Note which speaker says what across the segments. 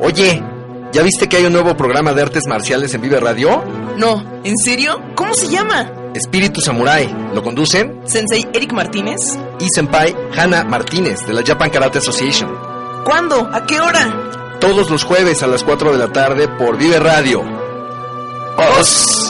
Speaker 1: Oye, ¿ya viste que hay un nuevo programa de artes marciales en Vive Radio?
Speaker 2: No, ¿en serio? ¿Cómo se llama?
Speaker 1: Espíritu Samurai. Lo conducen
Speaker 2: Sensei Eric Martínez.
Speaker 1: y Senpai Hana Martínez de la Japan Karate Association.
Speaker 2: ¿Cuándo? ¿A qué hora?
Speaker 1: Todos los jueves a las 4 de la tarde por Vive Radio. ¡Os!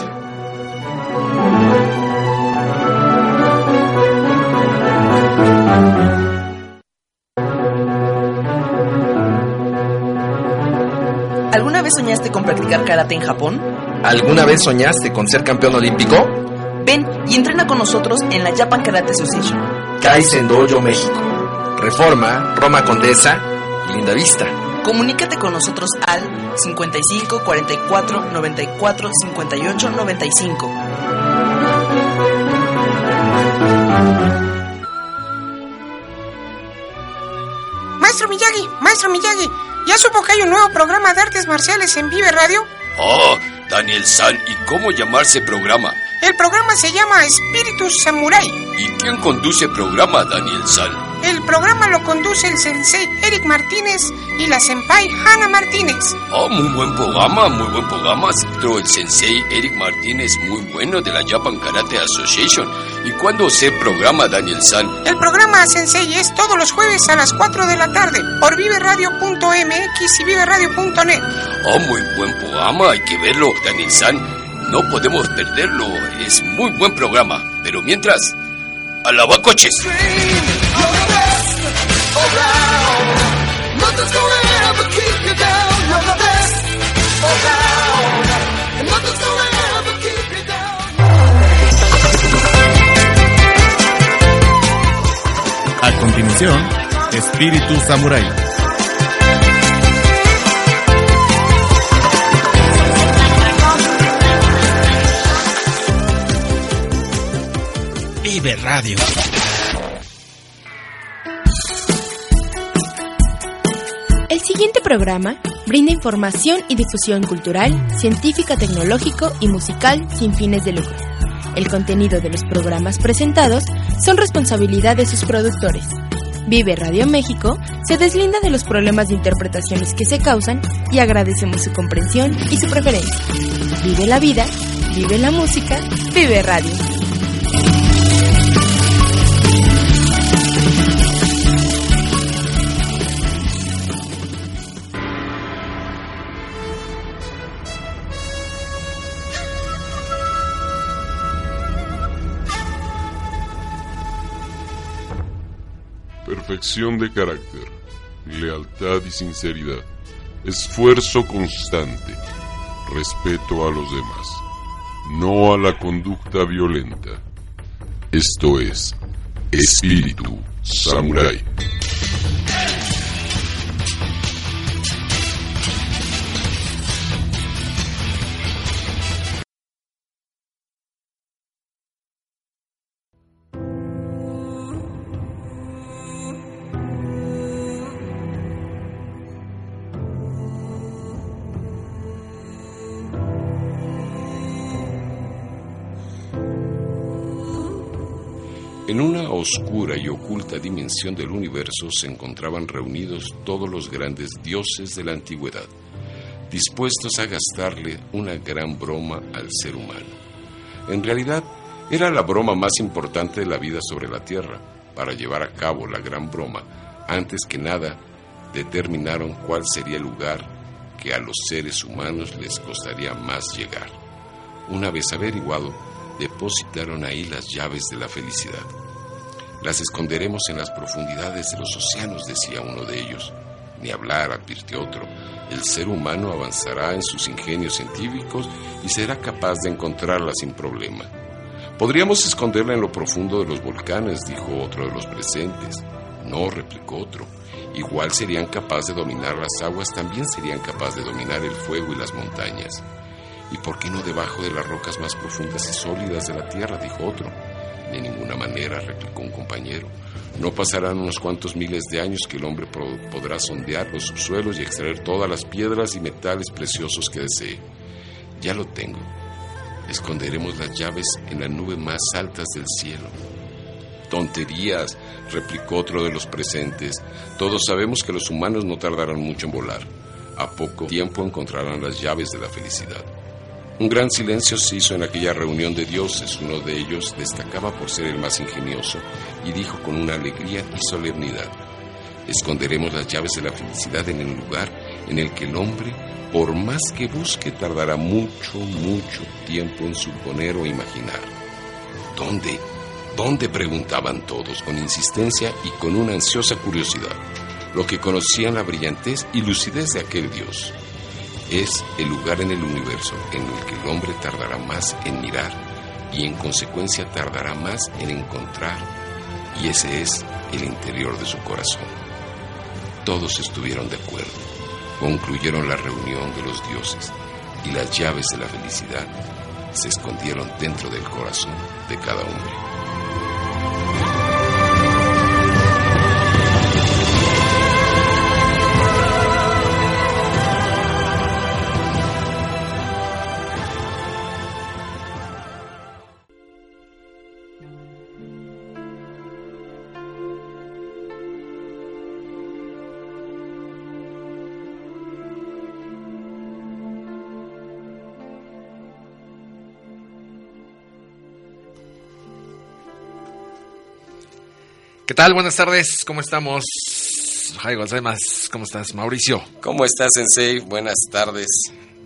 Speaker 2: Vez soñaste con practicar karate en Japón?
Speaker 1: ¿Alguna vez soñaste con ser campeón olímpico?
Speaker 2: Ven y entrena con nosotros en la Japan Karate Association.
Speaker 1: Kaizen Dojo México. Reforma, Roma Condesa, Linda Vista.
Speaker 2: Comunícate con nosotros al 55 44 94 58 95.
Speaker 3: Maestro Miyagi, Maestro Miyagi, ¿ya supo que hay un nuevo programa de artes marciales en Vive Radio?
Speaker 4: Oh, Daniel San, ¿y cómo llamarse programa?
Speaker 3: El programa se llama Espíritus Samurai.
Speaker 4: ¿Y quién conduce el programa, Daniel San?
Speaker 3: El programa lo conduce el sensei Eric Martínez y la senpai Hannah Martínez.
Speaker 4: Oh, muy buen programa, muy buen programa. Aceptó el sensei Eric Martínez, muy bueno, de la Japan Karate Association. ¿Y cuándo se programa, Daniel San?
Speaker 3: El programa Sensei es todos los jueves a las 4 de la tarde por viveradio.mx y viveradio.net.
Speaker 4: Oh, muy buen programa, hay que verlo, Daniel San. No podemos perderlo, es muy buen programa. Pero mientras, alabacoches.
Speaker 5: A continuación, Espíritu Samurai. Vive Radio.
Speaker 6: El siguiente programa brinda información y difusión cultural, científica, tecnológico y musical sin fines de lucro. El contenido de los programas presentados son responsabilidad de sus productores. Vive Radio México se deslinda de los problemas de interpretaciones que se causan y agradecemos su comprensión y su preferencia. Vive la vida, vive la música, vive radio.
Speaker 7: Perfección de carácter, lealtad y sinceridad, esfuerzo constante, respeto a los demás, no a la conducta violenta. Esto es Espíritu Samurai.
Speaker 4: En una oscura y oculta dimensión del universo se encontraban reunidos todos los grandes dioses de la antigüedad, dispuestos a gastarle una gran broma al ser humano. En realidad, era la broma más importante de la vida sobre la Tierra. Para llevar a cabo la gran broma, antes que nada, determinaron cuál sería el lugar que a los seres humanos les costaría más llegar. Una vez averiguado, depositaron ahí las llaves de la felicidad. Las esconderemos en las profundidades de los océanos, decía uno de ellos. Ni hablar, advirtió otro. El ser humano avanzará en sus ingenios científicos y será capaz de encontrarla sin problema. Podríamos esconderla en lo profundo de los volcanes, dijo otro de los presentes. No, replicó otro. Igual serían capaces de dominar las aguas, también serían capaces de dominar el fuego y las montañas. ¿Y por qué no debajo de las rocas más profundas y sólidas de la tierra? dijo otro. De ninguna manera, replicó un compañero. No pasarán unos cuantos miles de años que el hombre podrá sondear los subsuelos y extraer todas las piedras y metales preciosos que desee. Ya lo tengo. Esconderemos las llaves en las nubes más altas del cielo. Tonterías, replicó otro de los presentes. Todos sabemos que los humanos no tardarán mucho en volar. A poco tiempo encontrarán las llaves de la felicidad. Un gran silencio se hizo en aquella reunión de dioses. Uno de ellos destacaba por ser el más ingenioso y dijo con una alegría y solemnidad, esconderemos las llaves de la felicidad en el lugar en el que el hombre, por más que busque, tardará mucho, mucho tiempo en suponer o imaginar. ¿Dónde? ¿Dónde? preguntaban todos con insistencia y con una ansiosa curiosidad, lo que conocían la brillantez y lucidez de aquel Dios. Es el lugar en el universo en el que el hombre tardará más en mirar y en consecuencia tardará más en encontrar, y ese es el interior de su corazón. Todos estuvieron de acuerdo, concluyeron la reunión de los dioses y las llaves de la felicidad se escondieron dentro del corazón de cada hombre.
Speaker 8: ¿Qué tal? Buenas tardes, ¿cómo estamos? Jai González, ¿cómo estás? Mauricio.
Speaker 9: ¿Cómo estás, Sensei? Buenas tardes.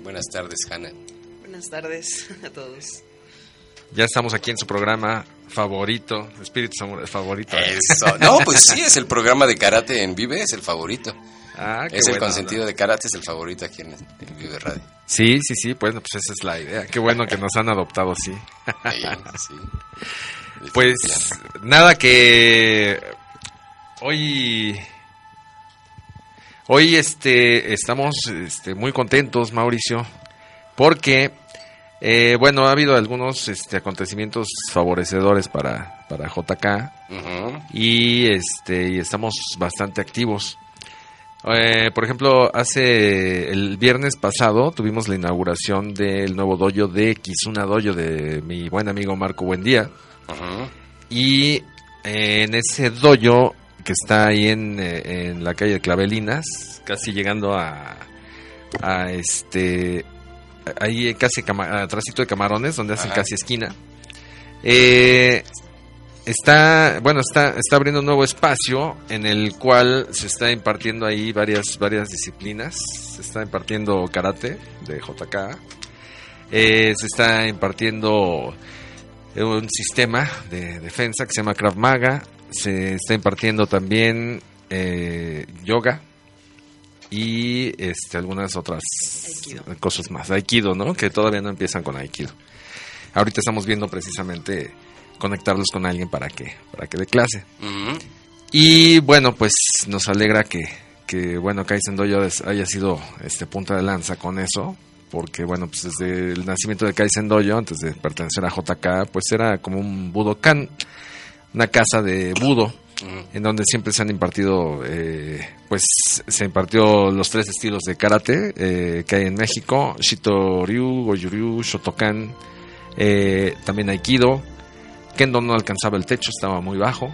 Speaker 9: Buenas tardes, Hanna.
Speaker 2: Buenas tardes a todos.
Speaker 8: Ya estamos aquí en su programa favorito, Espíritu Samurai favorito.
Speaker 9: Eso. No, pues sí, es el programa de karate en Vive, es el favorito.
Speaker 8: Ah, qué
Speaker 9: es el
Speaker 8: buena
Speaker 9: consentido de karate, es el favorito aquí en, en Vive Radio.
Speaker 8: Sí, sí, sí, bueno, pues esa es la idea. Qué bueno que nos han adoptado, sí.
Speaker 9: Ahí, sí.
Speaker 8: Pues nada que hoy hoy este estamos este, muy contentos, Mauricio, porque eh, bueno ha habido algunos este, acontecimientos favorecedores para para JK y este y estamos bastante activos. Eh, por ejemplo, hace el viernes pasado tuvimos la inauguración del nuevo dojo de Kizuna Dojo de mi buen amigo Marco Buendía. Y eh, en ese dojo que está ahí en, eh, en la calle de Clavelinas, casi llegando a, a este, ahí casi atrásito de Camarones, donde hacen
Speaker 9: Ajá.
Speaker 8: casi esquina. Eh, está, bueno, está, está abriendo un nuevo espacio en el cual se está impartiendo ahí varias, varias disciplinas. Se está impartiendo karate de JK. Eh, se está impartiendo un sistema de defensa que se llama Krav Maga. Se está impartiendo también eh, yoga y este, algunas otras
Speaker 2: Aikido.
Speaker 8: cosas más. Aikido, ¿no? Que todavía no empiezan con Aikido. Ahorita estamos viendo precisamente conectarlos con alguien para que, para que dé clase. Y bueno, pues nos alegra que, que bueno, Kaizen Dojo es- haya sido este punta de lanza con eso, porque bueno, pues desde el nacimiento de Kaizen Dojo, antes de pertenecer a JK, pues era como un Budokan, una casa de budo,
Speaker 9: Ujú.
Speaker 8: en donde siempre se han impartido, eh, pues se impartió los tres estilos de karate eh, que hay en México, Shito Ryu, Goju-Ryu, Shotokan, eh, también Aikido, Kendo no alcanzaba el techo, estaba muy bajo,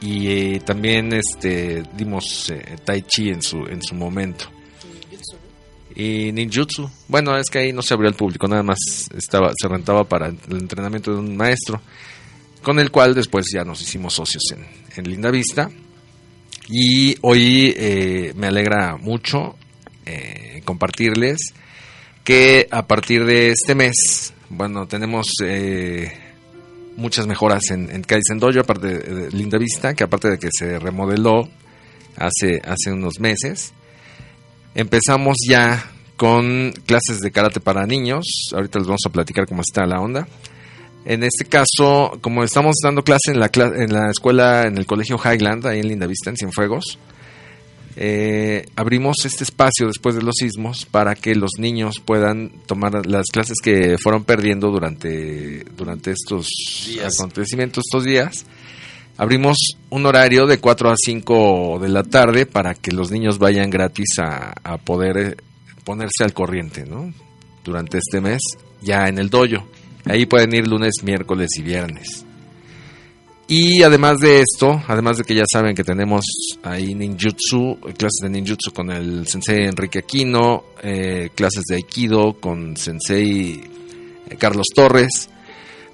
Speaker 8: y eh, también este dimos eh, tai chi en su en su momento y ninjutsu bueno es que ahí no se abrió al público nada más estaba se rentaba para el entrenamiento de un maestro con el cual después ya nos hicimos socios en, Linda Vista y hoy eh, me alegra mucho eh, compartirles que a partir de este mes bueno tenemos eh, muchas mejoras en, en Kaizen Dojo, aparte de Linda Vista, que aparte de que se remodeló hace, hace unos meses. Empezamos ya con clases de karate para niños. Ahorita les vamos a platicar cómo está la onda. En este caso, como estamos dando clase en la, en la escuela, en el colegio Highland, ahí en Linda Vista, en Cienfuegos, eh, abrimos este espacio después de los sismos para que los niños puedan tomar las clases que fueron perdiendo durante, durante estos
Speaker 9: Días.
Speaker 8: acontecimientos, estos días. Abrimos un horario de 4 a 5 de la tarde para que los niños vayan gratis a, poder eh, ponerse al corriente, ¿no? Durante este mes, ya en el dojo. Ahí pueden ir lunes, miércoles y viernes. Y además de esto, además de que ya saben que tenemos ahí ninjutsu, clases de ninjutsu con el sensei Enrique Aquino, eh, clases de aikido con sensei eh, Carlos Torres,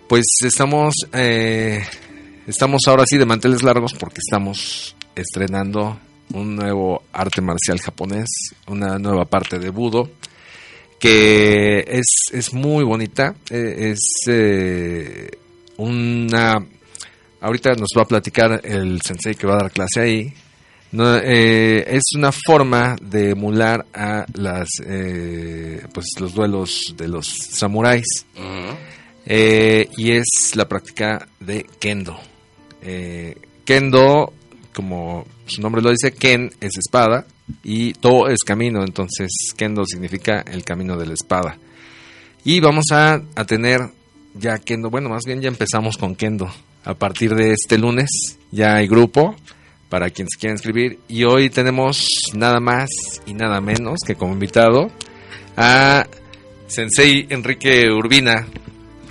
Speaker 8: pues estamos, eh, estamos ahora sí de manteles largos porque estamos estrenando un nuevo arte marcial japonés, una nueva parte de budo que es, es muy bonita, eh, es eh, una ahorita nos va a platicar el sensei que va a dar clase ahí. No, eh, es una forma de emular a las eh, pues los duelos de los samuráis Eh, y es la práctica de kendo. Eh, kendo, como su nombre lo dice, ken es espada y to es camino, entonces kendo significa el camino de la espada. Y vamos a, a tener ya kendo, bueno, más bien ya empezamos con kendo a partir de este lunes. Ya hay grupo para quienes quieran escribir. Y hoy tenemos nada más y nada menos que como invitado a Sensei Enrique Urbina.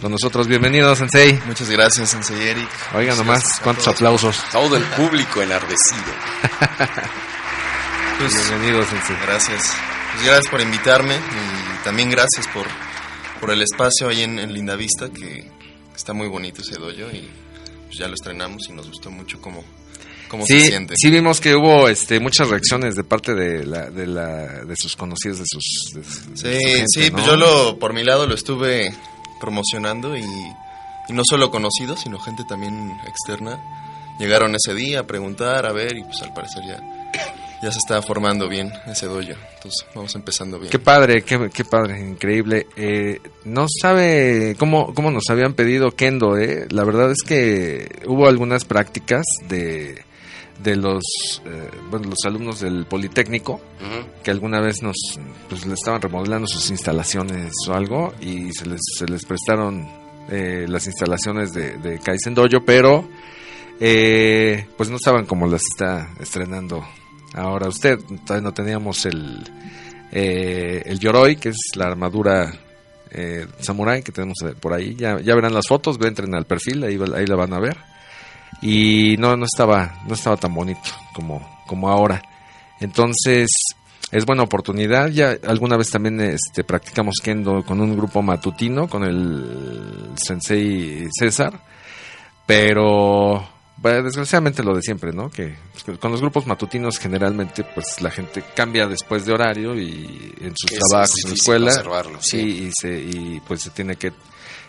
Speaker 8: Con nosotros, bienvenido, Sensei.
Speaker 10: Muchas gracias, Sensei Eric.
Speaker 8: Oigan nomás, cuántos
Speaker 10: todos.
Speaker 8: aplausos.
Speaker 4: Todo el público enardecido.
Speaker 10: Pues,
Speaker 8: Bienvenido, Sensei.
Speaker 10: gracias. Pues gracias por invitarme y también gracias por, por el espacio ahí en, en Linda Vista, que está muy bonito ese dojo y pues ya lo estrenamos y nos gustó mucho cómo, cómo se
Speaker 8: Sí,
Speaker 10: siente.
Speaker 8: sí vimos que hubo este, muchas reacciones de parte de, la, de, la, de sus conocidos, de sus... de- de su
Speaker 10: Sí,
Speaker 8: gente,
Speaker 10: sí, pues yo lo, por mi lado lo estuve promocionando y, no solo conocidos, sino gente también externa. Llegaron ese día a preguntar, a ver, y pues al parecer ya, ya se está formando bien ese dojo. Entonces vamos empezando bien.
Speaker 8: Qué padre, qué, qué padre, increíble. Eh, no sabe cómo, cómo nos habían pedido Kendo, ¿eh? La verdad es que hubo algunas prácticas de, de los, eh, bueno, los alumnos del Politécnico que alguna vez nos pues, le estaban remodelando sus instalaciones o algo y se les, se les prestaron eh, las instalaciones de, de Kaizen Dojo, pero eh, pues no estaban como las está estrenando ahora usted. Todavía no teníamos el, eh, el Yoroi, que es la armadura eh, samurai que tenemos eh, por ahí. Ya, ya verán las fotos, entren al perfil, ahí, ahí la van a ver. Y no, no estaba, no estaba tan bonito como, como ahora. Entonces, es buena oportunidad. Ya alguna vez también este, practicamos kendo con un grupo matutino, con el sensei César. Pero, bueno, desgraciadamente lo de siempre, ¿no? Que pues, que con los grupos matutinos generalmente, pues la gente cambia después de horario y en sus
Speaker 4: es-
Speaker 8: trabajos, en la escuela. sí. y, se, y pues se tiene que,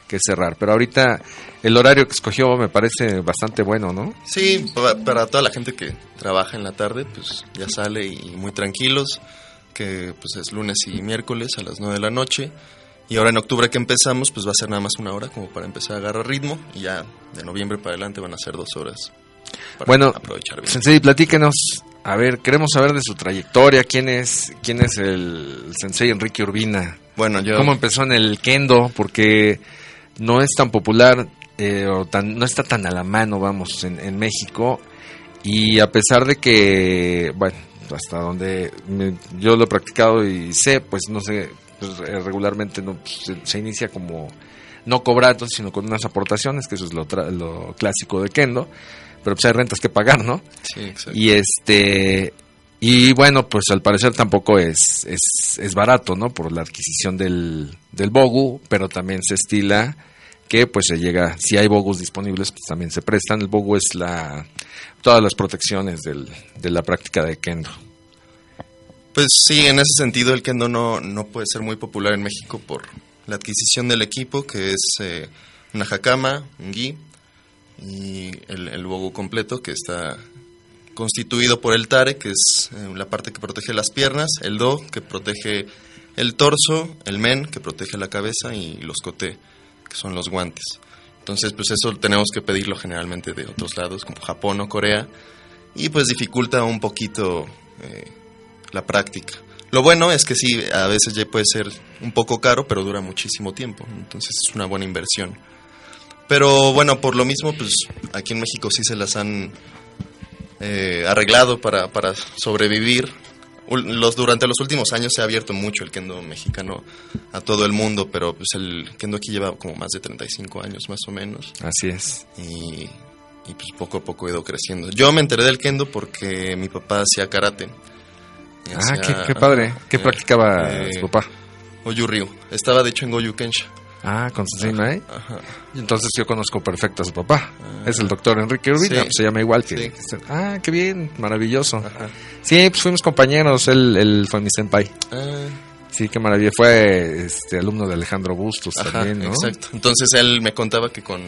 Speaker 8: que cerrar. Pero ahorita el horario que escogió me parece bastante bueno, ¿no?
Speaker 10: Sí, pa- para toda la gente que trabaja en la tarde, pues ya sale y muy tranquilos, que pues es lunes y miércoles a las 9 de la noche. Y ahora en octubre que empezamos, pues va a ser nada más una hora como para empezar a agarrar ritmo. Y ya de noviembre para adelante van a ser dos horas. Para
Speaker 8: Bueno,
Speaker 10: aprovechar bien.
Speaker 8: Sensei, platíquenos. A ver, queremos saber de su trayectoria. ¿Quién es, quién es el Sensei Enrique Urbina?
Speaker 10: Bueno, yo...
Speaker 8: ¿Cómo empezó en el kendo? Porque no es tan popular eh, o tan, no está tan a la mano, vamos, en, en México. Y a pesar de que, bueno, hasta donde me- yo lo he practicado y sé, pues no sé, pues, eh, regularmente no, pues, se, se inicia como no cobrando, sino con unas aportaciones, que eso es lo, tra- lo clásico de kendo. Pero pues hay rentas que pagar, ¿no?
Speaker 10: Sí, exacto.
Speaker 8: Y este y bueno, pues al parecer tampoco es, es, es barato, ¿no? Por la adquisición del, del Bogu, pero también se estila que pues se llega, si hay Bogus disponibles, pues también se prestan. El Bogu es la todas las protecciones del, de la práctica de Kendo.
Speaker 10: Pues sí, en ese sentido el kendo no, no puede ser muy popular en México por la adquisición del equipo, que es eh, una hakama, un gi y el, el bogu completo, que está constituido por el tare, que es eh, la parte que protege las piernas, el do, que protege el torso, el men, que protege la cabeza, y los kote, que son los guantes. Entonces, pues eso tenemos que pedirlo generalmente de otros lados, como Japón o Corea, y pues dificulta un poquito eh, la práctica. Lo bueno es que sí, a veces ya puede ser un poco caro, pero dura muchísimo tiempo, entonces es una buena inversión. Pero bueno, por lo mismo, pues aquí en México sí se las han eh, arreglado para, para sobrevivir. Los, durante los últimos años se ha abierto mucho el kendo mexicano a todo el mundo, pero pues el kendo aquí lleva como más de 35 años más o menos.
Speaker 8: Así es.
Speaker 10: Y y pues poco a poco he ido creciendo. Yo me enteré del kendo porque mi papá hacía karate.
Speaker 8: Ah, qué, qué padre. ¿Qué
Speaker 10: eh,
Speaker 8: practicaba
Speaker 10: eh,
Speaker 8: su papá?
Speaker 10: Goju Ryu. Estaba de hecho en Goju Kensha.
Speaker 8: Ah, con Sensei Mai.
Speaker 10: Ajá.
Speaker 8: Y Entonces yo conozco perfecto a su papá. es el doctor Enrique Urbina,
Speaker 10: Sí.
Speaker 8: pues se llama igual que...
Speaker 10: Sí.
Speaker 8: Ah, qué bien, maravilloso.
Speaker 10: Ajá.
Speaker 8: Sí, pues fuimos compañeros, él, él fue mi senpai.
Speaker 10: Ah,
Speaker 8: Sí, qué maravilla. Fue este alumno de Alejandro Bustos
Speaker 10: Ajá,
Speaker 8: también, ¿no?
Speaker 10: exacto. Entonces él me contaba que con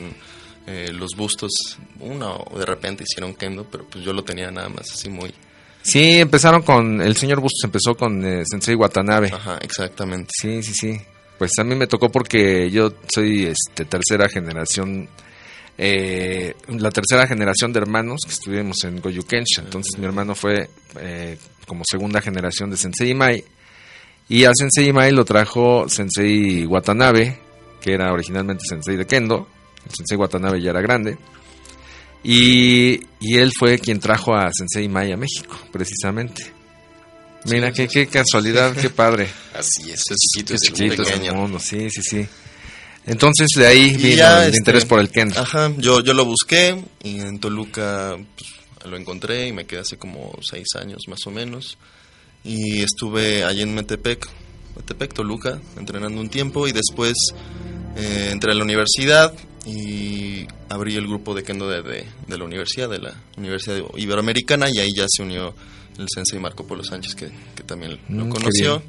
Speaker 10: eh, los bustos, uno de repente hicieron kendo, pero pues yo lo tenía nada más así muy...
Speaker 8: Sí, empezaron con... El señor Bustos empezó con eh, Sensei Watanabe.
Speaker 10: Ajá, exactamente.
Speaker 8: Sí, sí, sí. Pues a mí me tocó porque yo soy este tercera generación, eh, la tercera generación de hermanos que estuvimos en Goyukensha. Entonces mi hermano fue eh, como segunda generación de Sensei Mai. Y a Sensei Mai lo trajo Sensei Watanabe, que era originalmente Sensei de Kendo. El Sensei Watanabe ya era grande. Y, y él fue quien trajo a Sensei Mai a México, precisamente. Mira, qué, qué casualidad, qué padre.
Speaker 4: Así es,
Speaker 10: Es-
Speaker 4: chiquito
Speaker 10: es
Speaker 8: Chiquito es el mundo, sí, sí, sí. Entonces de ahí vino
Speaker 10: ya,
Speaker 8: el
Speaker 10: este,
Speaker 8: interés por el kendo.
Speaker 10: Ajá, yo, yo lo busqué y en Toluca pues, lo encontré y me quedé hace como seis años más o menos. Y estuve allí en Metepec, Metepec, Toluca, entrenando un tiempo y después eh, entré a la universidad y abrí el grupo de kendo de, de- de la universidad, de la Universidad Iberoamericana y ahí ya se unió el sensei Marco Polo Sánchez que, que también lo
Speaker 8: Mm,
Speaker 10: conoció.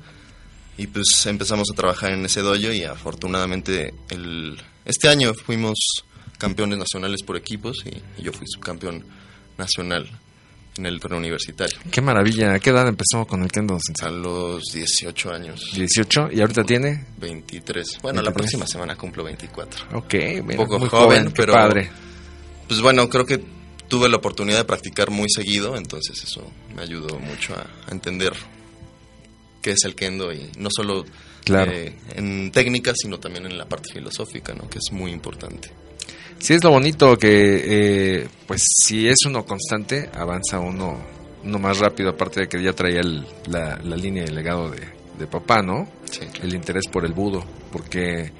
Speaker 10: Y pues empezamos a trabajar en ese dojo y afortunadamente el, este año fuimos campeones nacionales por equipos y, y yo fui subcampeón nacional en el torneo universitario.
Speaker 8: Qué maravilla. ¿A qué edad empezó con el kendo?
Speaker 10: A los 18 años,
Speaker 8: 18 y ahorita tiene.
Speaker 10: 23. Bueno, la
Speaker 8: 23.
Speaker 10: próxima semana cumplo 24.
Speaker 8: Ok, mira,
Speaker 10: poco
Speaker 8: muy
Speaker 10: joven,
Speaker 8: joven,
Speaker 10: pero-
Speaker 8: padre.
Speaker 10: Pues bueno, creo que tuve la oportunidad de practicar muy seguido, entonces eso me ayudó mucho a, a entender qué es el kendo y no solo
Speaker 8: Claro.
Speaker 10: eh, en técnica, sino también en la parte filosófica, ¿no? que es muy importante.
Speaker 8: Sí, es lo bonito que, eh, pues, si es uno constante, avanza uno, uno más rápido, aparte de que ya traía el- la, la línea y el legado de, de papá, ¿no?
Speaker 10: Sí.
Speaker 8: El interés por el budo, porque,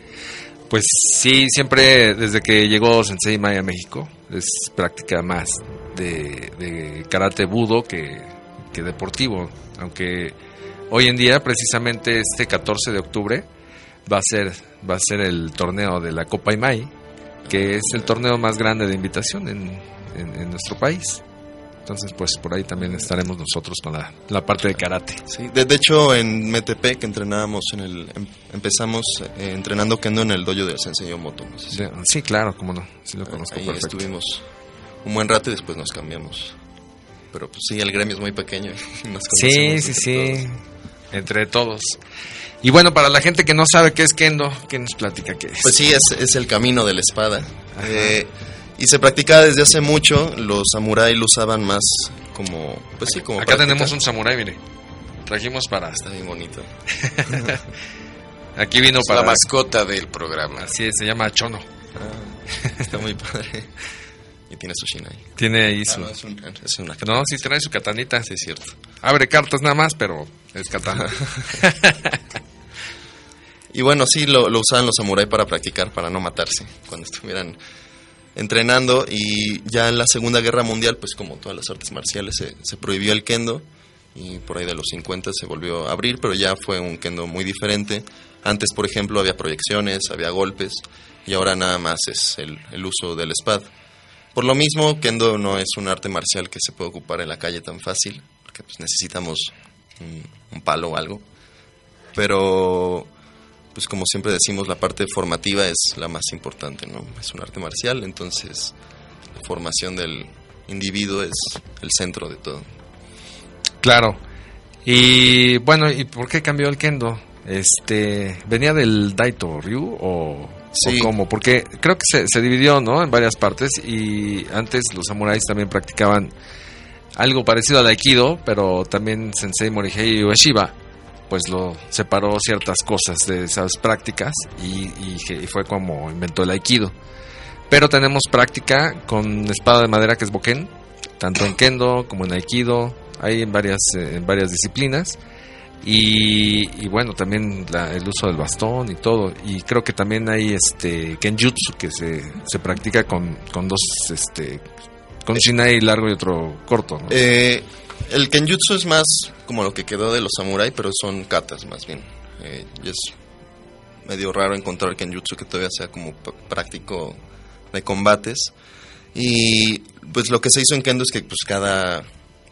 Speaker 8: pues, sí, siempre desde que llegó Sensei Mai a México, es práctica más de, de karate budo que, que deportivo, aunque hoy en día, precisamente este 14 de octubre, va a ser, va a ser el torneo de la Copa Imai, que es el torneo más grande de invitación en, en- en nuestro país. Entonces, pues por ahí también estaremos nosotros con la, la parte de karate.
Speaker 10: Sí, de, de hecho en Metepec entrenábamos en el em- empezamos eh, entrenando kendo en el dojo del Sensei Yomoto. no sé si-
Speaker 8: De- Sí, claro, cómo no, sí lo conozco
Speaker 10: ahí
Speaker 8: perfecto.
Speaker 10: estuvimos un buen rato y después nos cambiamos. Pero pues sí, el gremio es muy pequeño. y nos
Speaker 8: Sí, sí, sí,
Speaker 10: todos.
Speaker 8: entre todos. Y bueno, para la gente que no sabe qué es kendo, ¿qué nos platica qué es?
Speaker 10: Pues sí, es, es el camino de la espada. Eh, y se practica desde hace mucho. Los samuráis lo usaban más como. Pues sí, como.
Speaker 8: Acá tenemos un samurái, mire. Trajimos para...
Speaker 10: Está bien bonito.
Speaker 8: Aquí vino
Speaker 4: Es la
Speaker 8: para...
Speaker 4: mascota del programa.
Speaker 8: Así es, se llama Chono.
Speaker 10: Ah, está muy padre. Y tiene su shinai.
Speaker 8: Tiene ahí
Speaker 10: Ah,
Speaker 8: su...
Speaker 10: no, es, un- es una
Speaker 8: No, sí trae su katanita.
Speaker 10: Sí, es cierto.
Speaker 8: Abre cartas nada más, pero es katana.
Speaker 10: Y bueno, sí, lo, lo usaban los samuráis para practicar, para no matarse cuando estuvieran entrenando. Y ya en la Segunda Guerra Mundial, pues como todas las artes marciales, se, se prohibió el kendo. Y por ahí de los 50 se volvió a abrir, pero ya fue un kendo muy diferente. Antes, por ejemplo, había proyecciones, había golpes. Y ahora nada más es el, el uso del espada. Por lo mismo, kendo no es un arte marcial que se puede ocupar en la calle tan fácil, porque pues necesitamos un, un palo o algo. Pero pues como siempre decimos, la parte formativa es la más importante, ¿no? Es un arte marcial, entonces la formación del individuo es el centro de todo.
Speaker 8: Claro. Y bueno, ¿y por qué cambió el kendo? Este, ¿venía del Daito Ryu o,
Speaker 10: Sí.
Speaker 8: o cómo? Porque creo que se, se dividió, ¿no? En varias partes y antes los samuráis también practicaban algo parecido al Aikido, pero también Sensei Morihei Ueshiba pues lo separó ciertas cosas de esas prácticas y, y que- y fue como inventó el Aikido. Pero tenemos práctica con espada de madera que es boken, tanto en kendo como en aikido, hay en varias, eh, en varias disciplinas. Y, y bueno, también la- el uso del bastón y todo. Y creo que también hay este Kenjutsu que se, se practica con, con dos, este, con un shinai largo y otro corto. ¿no?
Speaker 10: Eh, el kenjutsu es más como lo que quedó de los samurai, pero son katas más bien. Eh, y es medio raro encontrar kenjutsu que todavía sea como práctico de combates. Y pues lo que se hizo en kendo es que pues cada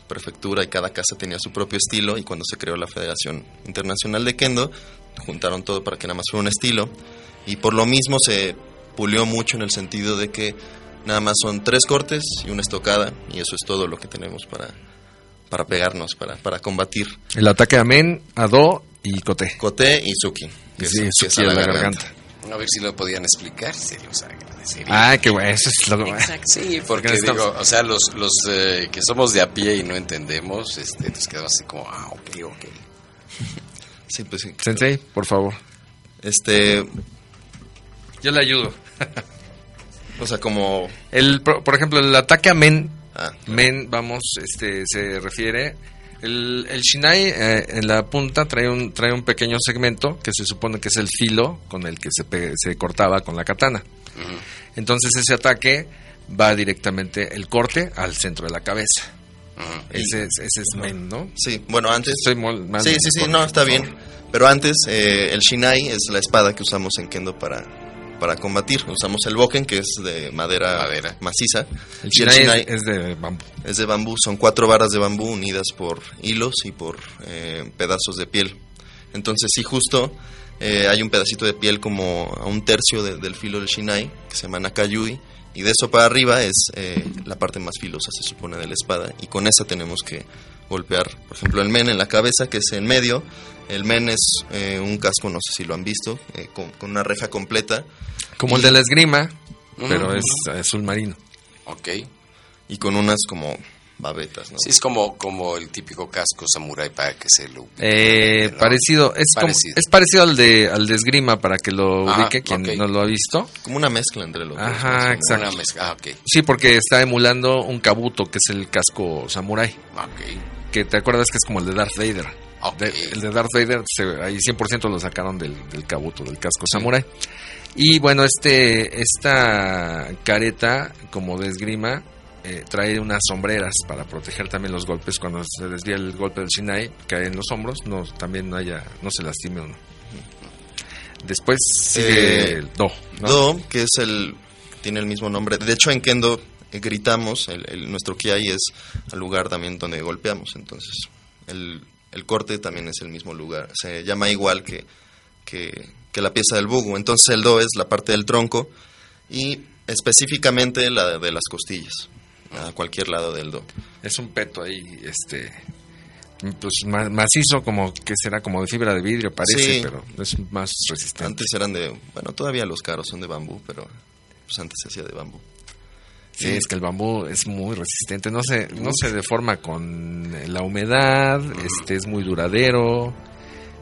Speaker 10: prefectura y cada casa tenía su propio estilo y cuando se creó la Federación Internacional de Kendo juntaron todo para que nada más fuera un estilo y por lo mismo se pulió mucho en el sentido de que nada más son tres cortes y una estocada y eso es todo lo que tenemos para, para pegarnos, para, para combatir.
Speaker 8: El ataque a Men, a Do y Kote.
Speaker 10: Kote y Suki. que es-
Speaker 8: Sí,
Speaker 10: que es
Speaker 8: Suki
Speaker 10: a
Speaker 8: a la garganta.
Speaker 4: A ver si lo podían explicar, se los agradecería.
Speaker 8: Ah, qué bueno, eso es lo
Speaker 2: Exacto.
Speaker 4: Sí, porque
Speaker 8: Porque
Speaker 4: digo, o sea, los, los eh, que somos de a pie y no entendemos, este, nos quedamos así como, ah, ok, ok.
Speaker 10: Sí, pues sí.
Speaker 8: Sensei, por favor.
Speaker 10: Este,
Speaker 8: Yo le ayudo.
Speaker 10: o sea, como...
Speaker 8: El, por, por ejemplo, el ataque a Men,
Speaker 10: Ah,
Speaker 8: Men, vamos, este, se refiere. El, el Shinai eh, en la punta trae un, trae un pequeño segmento que se supone que es el filo con el que se, se cortaba con la katana. Entonces ese ataque va directamente el corte al centro de la cabeza. Ese, es- ese es Men, ¿no?
Speaker 10: sí, bueno, antes...
Speaker 8: Mol-
Speaker 10: Sí, sí, sí, no, está bien. Pero antes, eh, el Shinai es la espada que usamos en Kendo para, para combatir. Usamos el Boken, que es de madera,
Speaker 4: Madera.
Speaker 10: maciza.
Speaker 8: El
Speaker 10: y el
Speaker 8: Shinai
Speaker 10: Shinai
Speaker 8: es, es de bambú.
Speaker 10: es de bambú. Son cuatro varas de bambú unidas por hilos y por eh, pedazos de piel. Entonces, sí, justo eh, hay un pedacito de piel como a un tercio de- del filo del Shinai, que se llama Nakayui. Y de eso para arriba es eh, la parte más filosa, se supone, de la espada. Y con esa tenemos que golpear, por ejemplo, el men en la cabeza, que es en medio. El men es eh, un casco, no sé si lo han visto, eh, con, con una reja completa
Speaker 8: Como el de la esgrima, pero es azul marino.
Speaker 4: Ok.
Speaker 10: y con unas como babetas, ¿no?
Speaker 4: Sí, es como, como el típico casco samurái para que se lo...
Speaker 8: Eh,
Speaker 4: ¿no?
Speaker 8: parecido, es como-
Speaker 4: Parecido.
Speaker 8: es parecido al de al de esgrima para que lo
Speaker 4: Ajá,
Speaker 8: ubique quien no lo ha visto.
Speaker 10: Como una mezcla entre los dos.
Speaker 8: Ajá,
Speaker 10: menos.
Speaker 8: exacto.
Speaker 4: Una mezcla. Ah, ok.
Speaker 8: Sí, porque está emulando un kabuto, que es el casco samurai,
Speaker 4: Ok.
Speaker 8: que te acuerdas que es como el de Darth Vader. De- el de Darth Vader, se- ahí 100% lo sacaron del, del kabuto, del casco samurai. Y bueno, este esta careta como de esgrima eh, trae unas sombreras para proteger también los golpes cuando se desvía el golpe del Shinai, cae en los hombros, no también no haya no se lastime uno. Después sigue
Speaker 10: Eh,
Speaker 8: el Do, ¿no?
Speaker 10: Do, que es el tiene el mismo nombre. De hecho, en Kendo eh, gritamos, el, el- nuestro Kiai es el lugar también donde golpeamos. Entonces, el, el corte también es el mismo lugar. Se llama igual que, que, que la pieza del bugu. Entonces, el Do es la parte del tronco y específicamente la de las costillas, a cualquier lado del Do.
Speaker 8: Es un peto ahí, este, pues ma- macizo, como que será como de fibra de vidrio, parece,
Speaker 10: Sí.
Speaker 8: pero es más resistente.
Speaker 10: Antes eran de, bueno, todavía los caros son de bambú, pero pues antes se hacía de bambú.
Speaker 8: Sí, es que el bambú es muy resistente, no se, no se deforma con la humedad, este es muy duradero.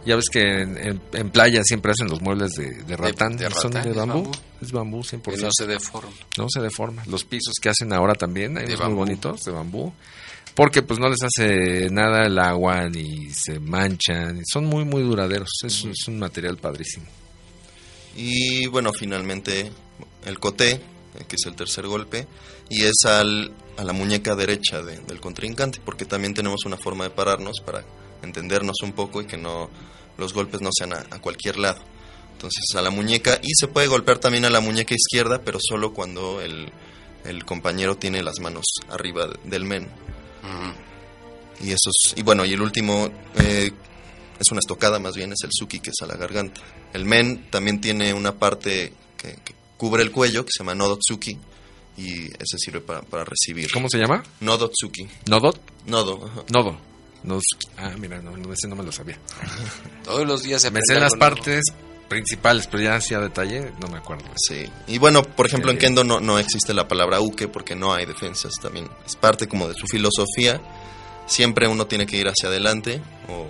Speaker 8: Ya ves que en, en- en playa siempre hacen los muebles de, de ratán,
Speaker 4: de
Speaker 8: y son
Speaker 4: ratán,
Speaker 8: de bambú,
Speaker 4: bambú.
Speaker 8: es bambú 100%.
Speaker 4: Que no se deforma.
Speaker 8: No se deforma. Los pisos que hacen ahora también, hay
Speaker 4: De
Speaker 8: unos muy bonitos de bambú, porque pues no les hace nada el agua ni se manchan, y son muy muy duraderos. Es, es un material padrísimo.
Speaker 10: Y bueno, finalmente el coté, eh, que es el tercer golpe, y es al, a la muñeca derecha de- del contrincante, porque también tenemos una forma de pararnos para entendernos un poco y que no los golpes no sean a, a cualquier lado. Entonces a la muñeca, y se puede golpear también a la muñeca izquierda, pero solo cuando el, el compañero tiene las manos arriba de- del men. Y eso es- y bueno, y el último eh, es una estocada más bien, es el suki, que es a la garganta. El men también tiene una parte que, que cubre el cuello, que se llama nodotsuki, y ese sirve para, para recibir.
Speaker 8: ¿Cómo se llama?
Speaker 10: Nodotsuki.
Speaker 8: ¿Nodot?
Speaker 10: Nodo, ajá.
Speaker 8: Nodo. Nos- ah, mira, no, no, ese no me lo sabía.
Speaker 4: Todos los días se
Speaker 8: Me sé las
Speaker 4: nuevo.
Speaker 8: partes principales, pero ya así a detalle no me acuerdo.
Speaker 10: Sí. Y bueno, por ejemplo, en. Kendo no, no existe la palabra uke porque no hay defensas también. Es parte como de su filosofía. Siempre uno tiene que ir hacia adelante o,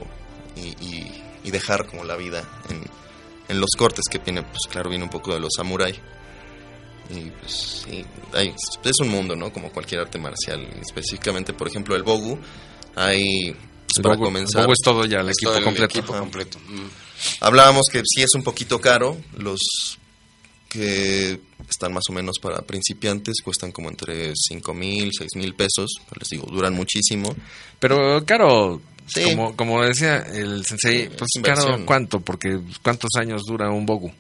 Speaker 10: y, y- y dejar como la vida en, en los cortes que viene, pues claro, viene un poco de los samurai. Y pues sí, hay- es un mundo, ¿no? Como cualquier arte marcial. Específicamente, por ejemplo, el bogu. Hay pues,
Speaker 8: El
Speaker 10: para comenzar.
Speaker 8: el Bogo es todo ya, el equipo
Speaker 4: todo el
Speaker 8: completo.
Speaker 4: equipo
Speaker 10: Ajá.
Speaker 4: completo. Mm.
Speaker 10: Hablábamos que sí es un poquito caro. Los que están más o menos para principiantes cuestan como entre 5 mil, 6 mil pesos. Les digo, duran muchísimo.
Speaker 8: Pero caro,
Speaker 10: Sí.
Speaker 8: como, como decía el sensei, pues
Speaker 10: es
Speaker 8: caro cuánto, porque ¿cuántos años dura un bogu?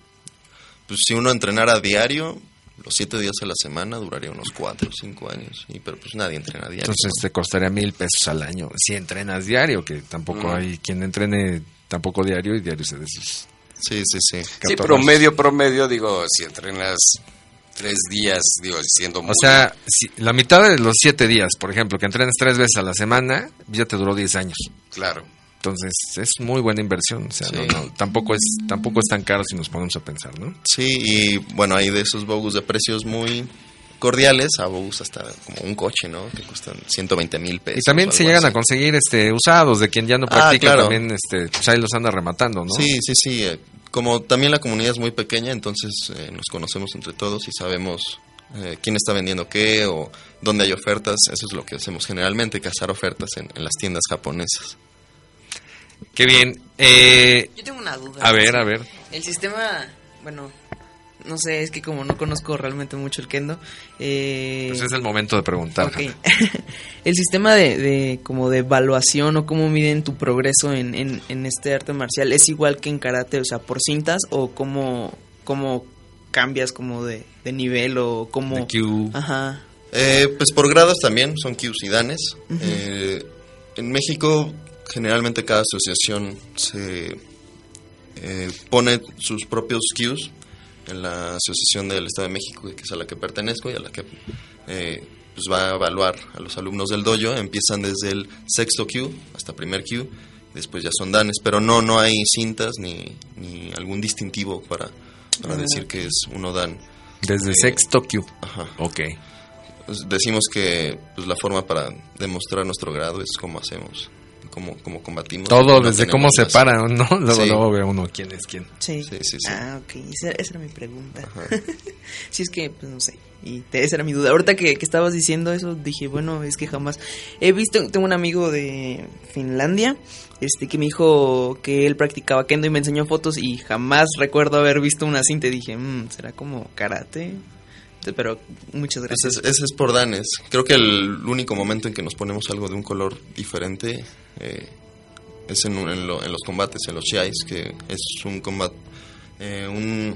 Speaker 10: Pues si uno entrenara a diario, los 7 días a la semana, duraría unos 4 o 5 años. Y, pero pues nadie entrena diario.
Speaker 8: Entonces te costaría mil pesos al año si entrenas diario, que tampoco
Speaker 4: Mm.
Speaker 8: hay quien entrene tampoco diario y diario se de sus
Speaker 10: Sí, sí, sí.
Speaker 4: Sí,
Speaker 8: 14.
Speaker 4: promedio, promedio, digo, si entrenas tres días, digo, siendo muy...
Speaker 8: O sea, si la mitad de los siete días, por ejemplo, que entrenes tres veces a la semana, ya te duró 10 años.
Speaker 4: Claro.
Speaker 8: Entonces es muy buena inversión. O sea,
Speaker 10: Sí.
Speaker 8: no, no, tampoco, es, tampoco es tan caro si nos ponemos a pensar, ¿no?
Speaker 10: Sí, y bueno, hay de esos bogus de precios muy cordiales a bogus hasta como un coche, ¿no? Que cuestan 120 mil pesos.
Speaker 8: Y también se llegan a conseguir este usados de quien ya no
Speaker 10: Ah,
Speaker 8: practica,
Speaker 10: claro.
Speaker 8: también este, pues ahí los anda rematando, ¿no?
Speaker 10: Sí, sí, sí. eh, Como también la comunidad es muy pequeña, entonces eh, nos conocemos entre todos y sabemos eh, quién está vendiendo qué o dónde hay ofertas. Eso es lo que hacemos generalmente, cazar ofertas en, en las tiendas japonesas.
Speaker 8: Qué bien. Eh,
Speaker 2: Yo tengo una duda.
Speaker 8: a ver, a ver.
Speaker 2: El sistema, bueno, no sé, es que como no conozco realmente mucho el kendo, eh,
Speaker 8: Pues es el momento de preguntar.
Speaker 2: ok. el sistema de, de como de evaluación o cómo miden tu progreso en, en, en este arte marcial es igual que en karate, o sea, por cintas o cómo, cómo cambias como de, de nivel o cómo...
Speaker 8: De Q.
Speaker 2: Ajá.
Speaker 10: Eh, pues por grados también, son Qs y danes. Eh, en México, generalmente cada asociación se eh, pone sus propios Qs. En la Asociación del Estado de México, que es a la que pertenezco y a la que eh, pues va a evaluar a los alumnos del dojo, empiezan desde el sexto Q hasta primer Q, después ya son danes, pero no, no hay cintas ni, ni algún distintivo para, para decir que es uno dan.
Speaker 8: Desde
Speaker 10: Eh,
Speaker 8: sexto Q.
Speaker 10: Ajá.
Speaker 8: Ok.
Speaker 10: Pues decimos que pues, la forma para demostrar nuestro grado es cómo hacemos, cómo, cómo combatimos.
Speaker 8: Todo desde cómo se paran, ¿no? Luego,
Speaker 10: Sí.
Speaker 8: luego ve uno quién es quién.
Speaker 2: Sí.
Speaker 10: Sí, sí, sí.
Speaker 2: Ah, ok. Esa, esa era mi pregunta. si es que, pues no sé. Y te- esa era mi duda. Ahorita que, que estabas diciendo eso, dije, bueno, es que jamás. He visto, tengo un amigo de Finlandia, este, que me dijo que él practicaba kendo y me enseñó fotos y jamás recuerdo haber visto una cinta. Y dije, "Mm, ¿será como karate? Pero muchas gracias.
Speaker 10: es- ese es por danes. Creo que el único momento en que nos ponemos algo de un color diferente eh, es en, lo- en los combates, en los chiais, que es un combate, eh, un,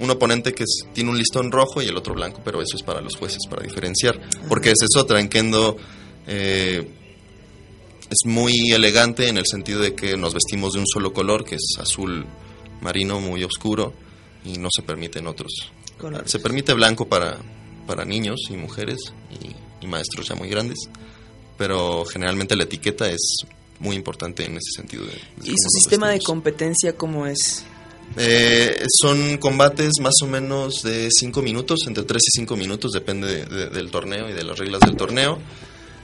Speaker 10: un oponente que es- tiene un listón rojo y el otro blanco, pero eso es para los jueces, para diferenciar. Porque esa es otra, en Kendo eh, es muy elegante en el sentido de que nos vestimos de un solo color, que es azul marino muy oscuro, y no se permiten otros.
Speaker 2: Colores.
Speaker 10: Se permite blanco para, para niños y mujeres y, y maestros ya muy grandes, pero generalmente la etiqueta es muy importante en ese sentido. de- de
Speaker 2: ¿Y su sistema de competencia cómo es?
Speaker 10: Eh, son combates más o menos de 5 minutos, entre 3 y 5 minutos, depende de- de- del torneo y de las reglas del torneo,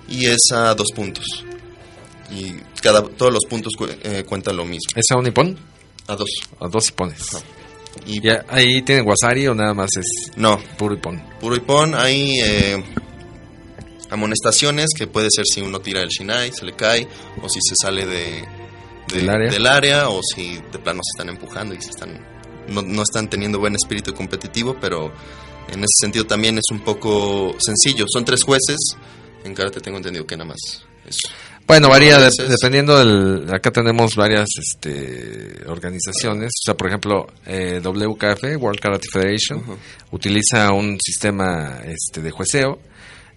Speaker 10: y es a dos puntos. Y cada, todos los puntos cu- eh, cuentan lo mismo,
Speaker 8: ¿Es a un nipón?
Speaker 10: a dos.
Speaker 8: A dos hipones.
Speaker 10: Y
Speaker 8: ¿Ya ahí tienen wasari o nada más es
Speaker 10: no,
Speaker 8: puro hipón?
Speaker 10: puro hipón, hay eh, amonestaciones que puede ser si uno tira el shinai, se le cae, o si se sale de, de-
Speaker 8: Del área.
Speaker 10: del área, o si de plano se están empujando y se están no, no están teniendo buen espíritu competitivo, pero en ese sentido también es un poco sencillo. Son tres jueces, en karate tengo entendido que nada más es
Speaker 8: Bueno, varía de- dependiendo del... Acá tenemos varias este, organizaciones. O sea, por ejemplo, eh, WKF, World Karate Federation, utiliza un sistema este, de jueceo.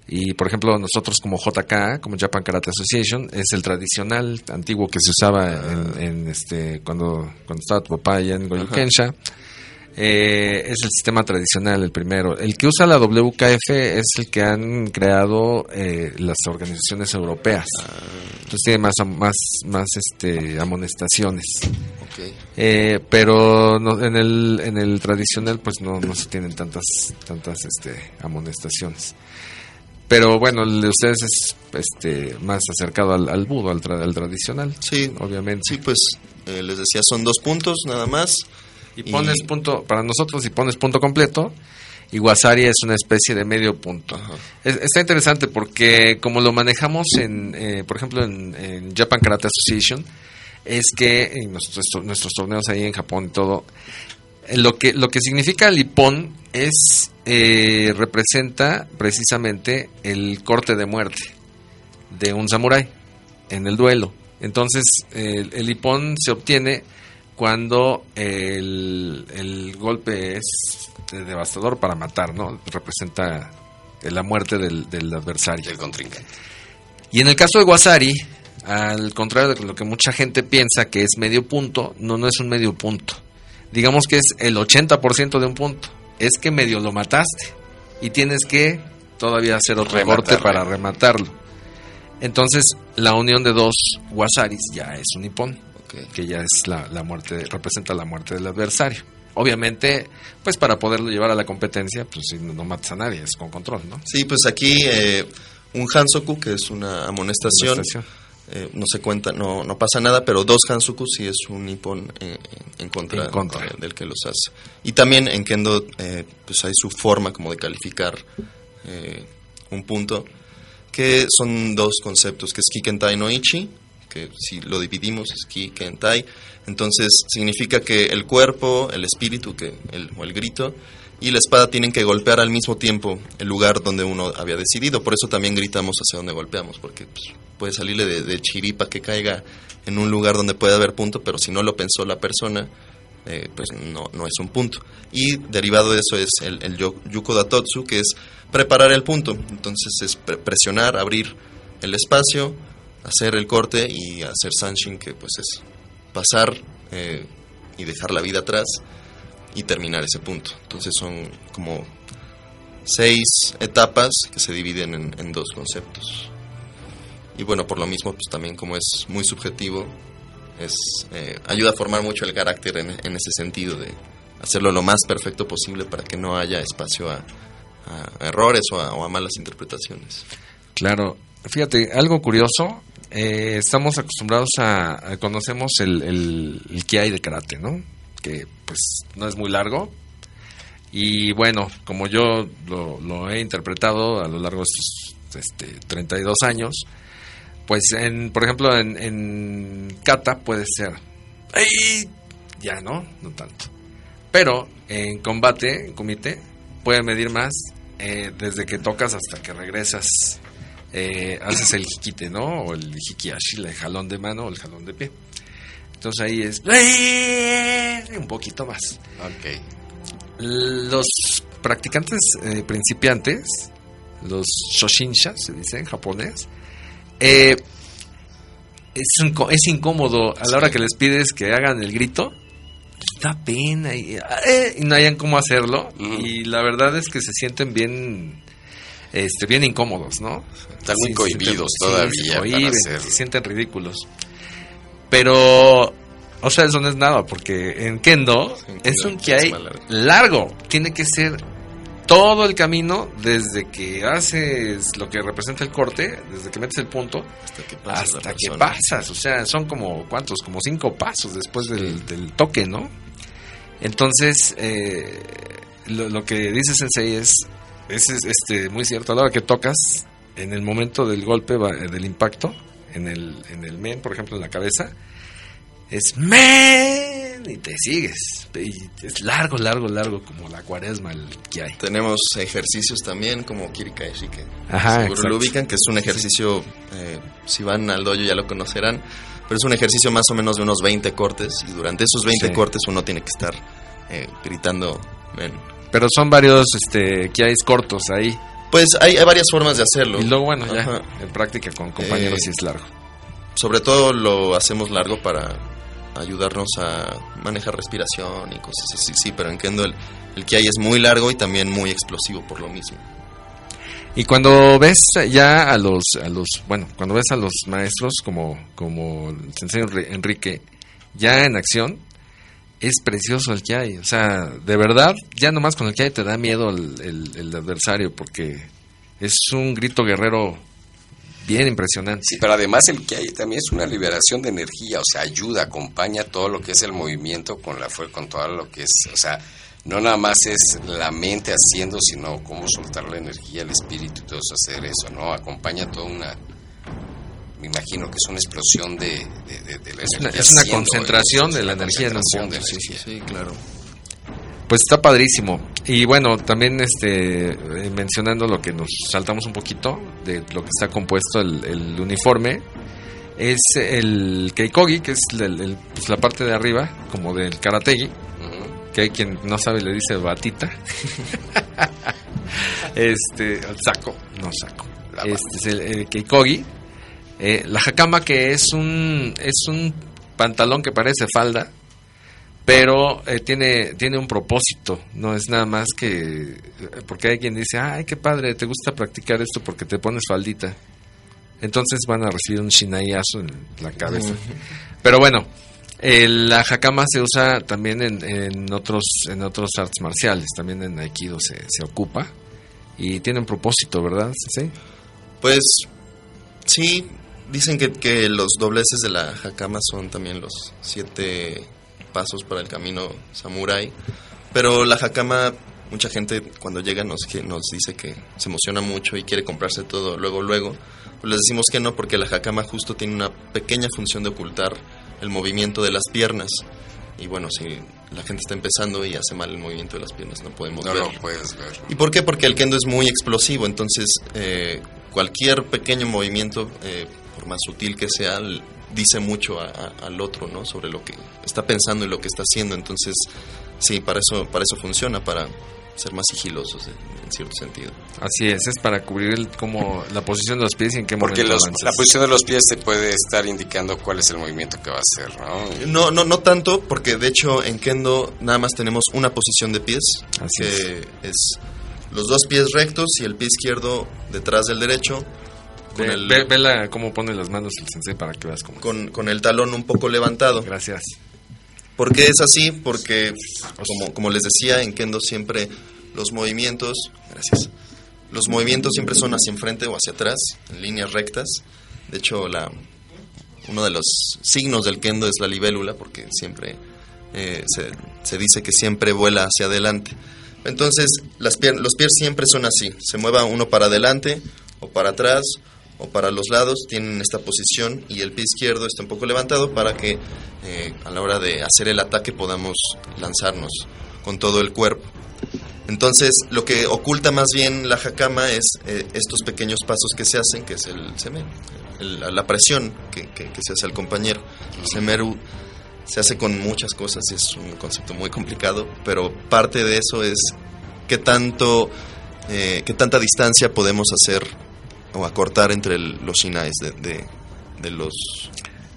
Speaker 8: Y, por ejemplo, nosotros como JK, como Japan Karate Association, es el tradicional antiguo que se usaba en, en, este, cuando, cuando estaba tu papá allá en Goyukensha. Eh, es el sistema tradicional, el primero. El que usa la WKF es el que han creado eh, las organizaciones europeas. Entonces tiene más, más, más este, amonestaciones. Eh, pero no- en, el, en el tradicional pues no, no se tienen tantas, tantas este, amonestaciones. Pero bueno, el de ustedes es este, más acercado al, al budo, al, tra- al tradicional.
Speaker 10: Sí,
Speaker 8: obviamente.
Speaker 10: sí, pues eh, les decía, son dos puntos nada más.
Speaker 8: Y pones punto, para nosotros, y pones punto completo, y Wasari es una especie de medio punto. Es- está interesante porque como lo manejamos en, eh, por ejemplo, en, en Japan Karate Association, es que en nuestros, nuestros torneos ahí en Japón y todo, eh, lo que, lo que significa el Ippon es, eh, representa precisamente el corte de muerte de un samurái en el duelo. Entonces, el, el Ippon se obtiene cuando el, el golpe es devastador para matar, ¿no? Representa la muerte del, del adversario.
Speaker 4: El contrincante.
Speaker 8: Y en el caso de Wasari, al contrario de lo que mucha gente piensa que es medio punto, no, no es un medio punto. Digamos que es el 80% de un punto. Es que medio lo mataste y tienes que todavía hacer otro corte para rematarlo. Entonces, la unión de dos Wasaris ya es un Que ya es la, la muerte, representa la muerte del adversario. Obviamente, pues para poderlo llevar a la competencia, pues si no, no matas a nadie, es con control, ¿no?
Speaker 10: Sí, pues aquí eh, un Hansoku, que es una amonestación,
Speaker 8: Amonestación.
Speaker 10: eh, no se cuenta, no, no pasa nada, pero dos Hansoku sí es un nippon eh, en contra,
Speaker 8: En contra.
Speaker 10: del que los hace. Y también en Kendo, eh, pues hay su forma como de calificar eh, un punto, que son dos conceptos, que es Kikentai no Ichi, que si lo dividimos es Kikentai, entonces significa que el cuerpo, el espíritu que el, o el grito y la espada tienen que golpear al mismo tiempo el lugar donde uno había decidido. Por eso también gritamos hacia donde golpeamos, porque pues, puede salirle de, de chiripa que caiga en un lugar donde puede haber punto, pero si no lo pensó la persona, eh, pues no, no es un punto. Y derivado de eso es el, el Yuko Datotsu, que es preparar el punto. Entonces es pre- presionar, abrir el espacio, hacer el corte y hacer Sanshin, que pues es pasar eh, y dejar la vida atrás y terminar ese punto. Entonces son como seis etapas que se dividen en, dos conceptos. Y bueno, por lo mismo, pues también como es muy subjetivo, es eh, ayuda a formar mucho el carácter en, ese sentido de hacerlo lo más perfecto posible para que no haya espacio a, a errores o a, o a malas interpretaciones.
Speaker 8: Claro, fíjate, algo curioso, eh, estamos acostumbrados a, a- conocemos el, el Kiai de karate, ¿no? Que pues no es muy largo. Y bueno, como yo lo, he interpretado a lo largo de estos este, 32 años, pues en, por ejemplo en, kata puede ser, ¡ay! ya no, no tanto. Pero en combate, en comité, puede medir más eh, desde que tocas hasta que regresas. Eh, haces el jiquite, ¿no? O el hikiashi, el jalón de mano o el jalón de pie. Entonces ahí es ¡ay! un poquito más.
Speaker 4: Ok.
Speaker 8: Los practicantes eh, principiantes, los shoshinsha, se dice en japonés, eh, es, incómodo a la hora que les pides que hagan el grito, da pena y, eh, y no hayan cómo hacerlo. Y la verdad es que se sienten bien este, bien incómodos, ¿no?
Speaker 4: Están muy
Speaker 8: se
Speaker 4: cohibidos
Speaker 8: sienten-
Speaker 4: todavía
Speaker 8: se
Speaker 4: para
Speaker 8: sienten ridículos. Pero, o sea, eso no es nada, porque en Kendo es un que hay largo. Tiene que ser todo el camino desde que haces lo que representa el corte, desde que metes el punto,
Speaker 10: hasta que pasas.
Speaker 8: hasta que pasas. O sea, son como, ¿cuántos? Como cinco pasos después del, del toque, ¿no? Entonces, eh, lo, lo que dice Sensei es, es, es, este, muy cierto. A la hora que tocas, en el momento del golpe, eh, del impacto, en el, en el men, por ejemplo, en la cabeza, es men y te sigues. Y es largo, largo, largo, como la cuaresma el que hay.
Speaker 10: Tenemos ejercicios también como Kirikaishi, que
Speaker 8: Ajá,
Speaker 10: seguro lo ubican, que es un ejercicio, eh, si van al dojo ya lo conocerán, pero es un ejercicio más o menos de unos 20 cortes y durante esos 20
Speaker 8: Sí.
Speaker 10: cortes uno tiene que estar eh, gritando. "Men".
Speaker 8: Pero son varios este, que hay cortos ahí.
Speaker 10: Pues hay, hay varias formas de hacerlo.
Speaker 8: Y luego, bueno, ya
Speaker 10: Ajá.
Speaker 8: en práctica con compañeros
Speaker 10: Eh,
Speaker 8: sí es largo.
Speaker 10: Sobre todo lo hacemos largo para ayudarnos a manejar respiración y cosas así, sí, pero en Kendo el, el Kiai es muy largo y también muy explosivo por lo mismo.
Speaker 8: Y cuando ves ya a los, a los, bueno, cuando ves a los maestros como, como el sensei Enri- Enrique, ya en acción, es precioso el que hay. O sea, de verdad, ya nomás con el que hay te da miedo el, el- el adversario porque es un grito guerrero bien impresionante.
Speaker 4: Sí, pero además el que hay también es una liberación de energía, o sea, ayuda, acompaña todo lo que es el movimiento con la fuerza, con todo lo que es, o sea, no nada más es la mente haciendo, sino cómo soltar la energía, el espíritu y todo eso, hacer eso, ¿no? Acompaña toda una, me imagino que es una explosión de, de, de- de la
Speaker 8: Es una,
Speaker 4: energía
Speaker 8: es una
Speaker 4: haciendo,
Speaker 8: concentración de la energía en punto.
Speaker 4: de
Speaker 8: Sí, sí.
Speaker 10: claro.
Speaker 8: Pues está padrísimo. Y bueno, también este eh, mencionando lo que nos saltamos un poquito de lo que está compuesto el, el uniforme, es el keikogi, que es el- el- pues, la parte de arriba, como del karategi, que hay quien no sabe le dice batita. este, el saco, no saco. Este es el, el keikogi. Eh, la hakama que es un es un pantalón que parece falda, pero eh, tiene tiene un propósito, no es nada más que porque hay quien dice, "Ay, qué padre, te gusta practicar esto porque te pones faldita." Entonces van a recibir un shinayazo en la cabeza. Pero bueno, el- la hakama se usa también en, en otros en otros artes marciales, también en aikido se, se ocupa y tiene un propósito, ¿verdad? Sí.
Speaker 10: Pues sí, dicen que, que los dobleces de la Hakama son también los siete pasos para el camino samurái. Pero la Hakama, mucha gente cuando llega nos, que- nos dice que se emociona mucho y quiere comprarse todo luego, luego. Pues les decimos que no, porque la Hakama justo tiene una pequeña función de ocultar el movimiento de las piernas. Y bueno, si la gente está empezando y hace mal el movimiento de las piernas, no podemos
Speaker 4: No
Speaker 10: verlo.
Speaker 4: lo puedes ver.
Speaker 10: ¿Y por qué? Porque el kendo es muy explosivo, entonces eh, cualquier pequeño movimiento, eh, por más sutil que sea, dice mucho a- a- al otro, ¿no? Sobre lo que está pensando y lo que está haciendo. Entonces, sí, para eso, para eso funciona, para ser más sigilosos en, en cierto sentido.
Speaker 8: Así es, es para cubrir el, como la posición de los pies y en qué
Speaker 4: Porque
Speaker 8: momento avanzas.
Speaker 4: la posición de los pies te puede estar indicando cuál es el movimiento que va a hacer, ¿no?
Speaker 10: No, no, no tanto, porque de hecho en kendo nada más tenemos una posición de pies,
Speaker 8: Así
Speaker 10: que es los dos pies rectos y el pie izquierdo detrás del derecho. Con
Speaker 8: Ve,
Speaker 10: el,
Speaker 8: ve- ve la- cómo pone las manos el sensei para que veas cómo.
Speaker 10: con, con el talón un poco levantado.
Speaker 8: Gracias.
Speaker 10: ¿Por qué es así? Porque, como, como les decía, en Kendo siempre los movimientos, gracias, los movimientos siempre son hacia enfrente o hacia atrás, en líneas rectas. De hecho, la, uno de los signos del Kendo es la libélula, porque siempre eh, se, se dice que siempre vuela hacia adelante. Entonces, las pier- los pies siempre son así, se mueva uno para adelante o para atrás o para los lados, tienen esta posición y el pie izquierdo está un poco levantado para que eh, a la hora de hacer el ataque podamos lanzarnos con todo el cuerpo. Entonces, lo que oculta más bien la hakama es eh, estos pequeños pasos que se hacen, que es el seme, el- la presión que, que- que se hace al compañero. El semeru se hace con muchas cosas, es un concepto muy complicado, pero parte de eso es qué tanto, eh, qué tanta distancia podemos hacer o acortar entre el- los shinais de, de, de los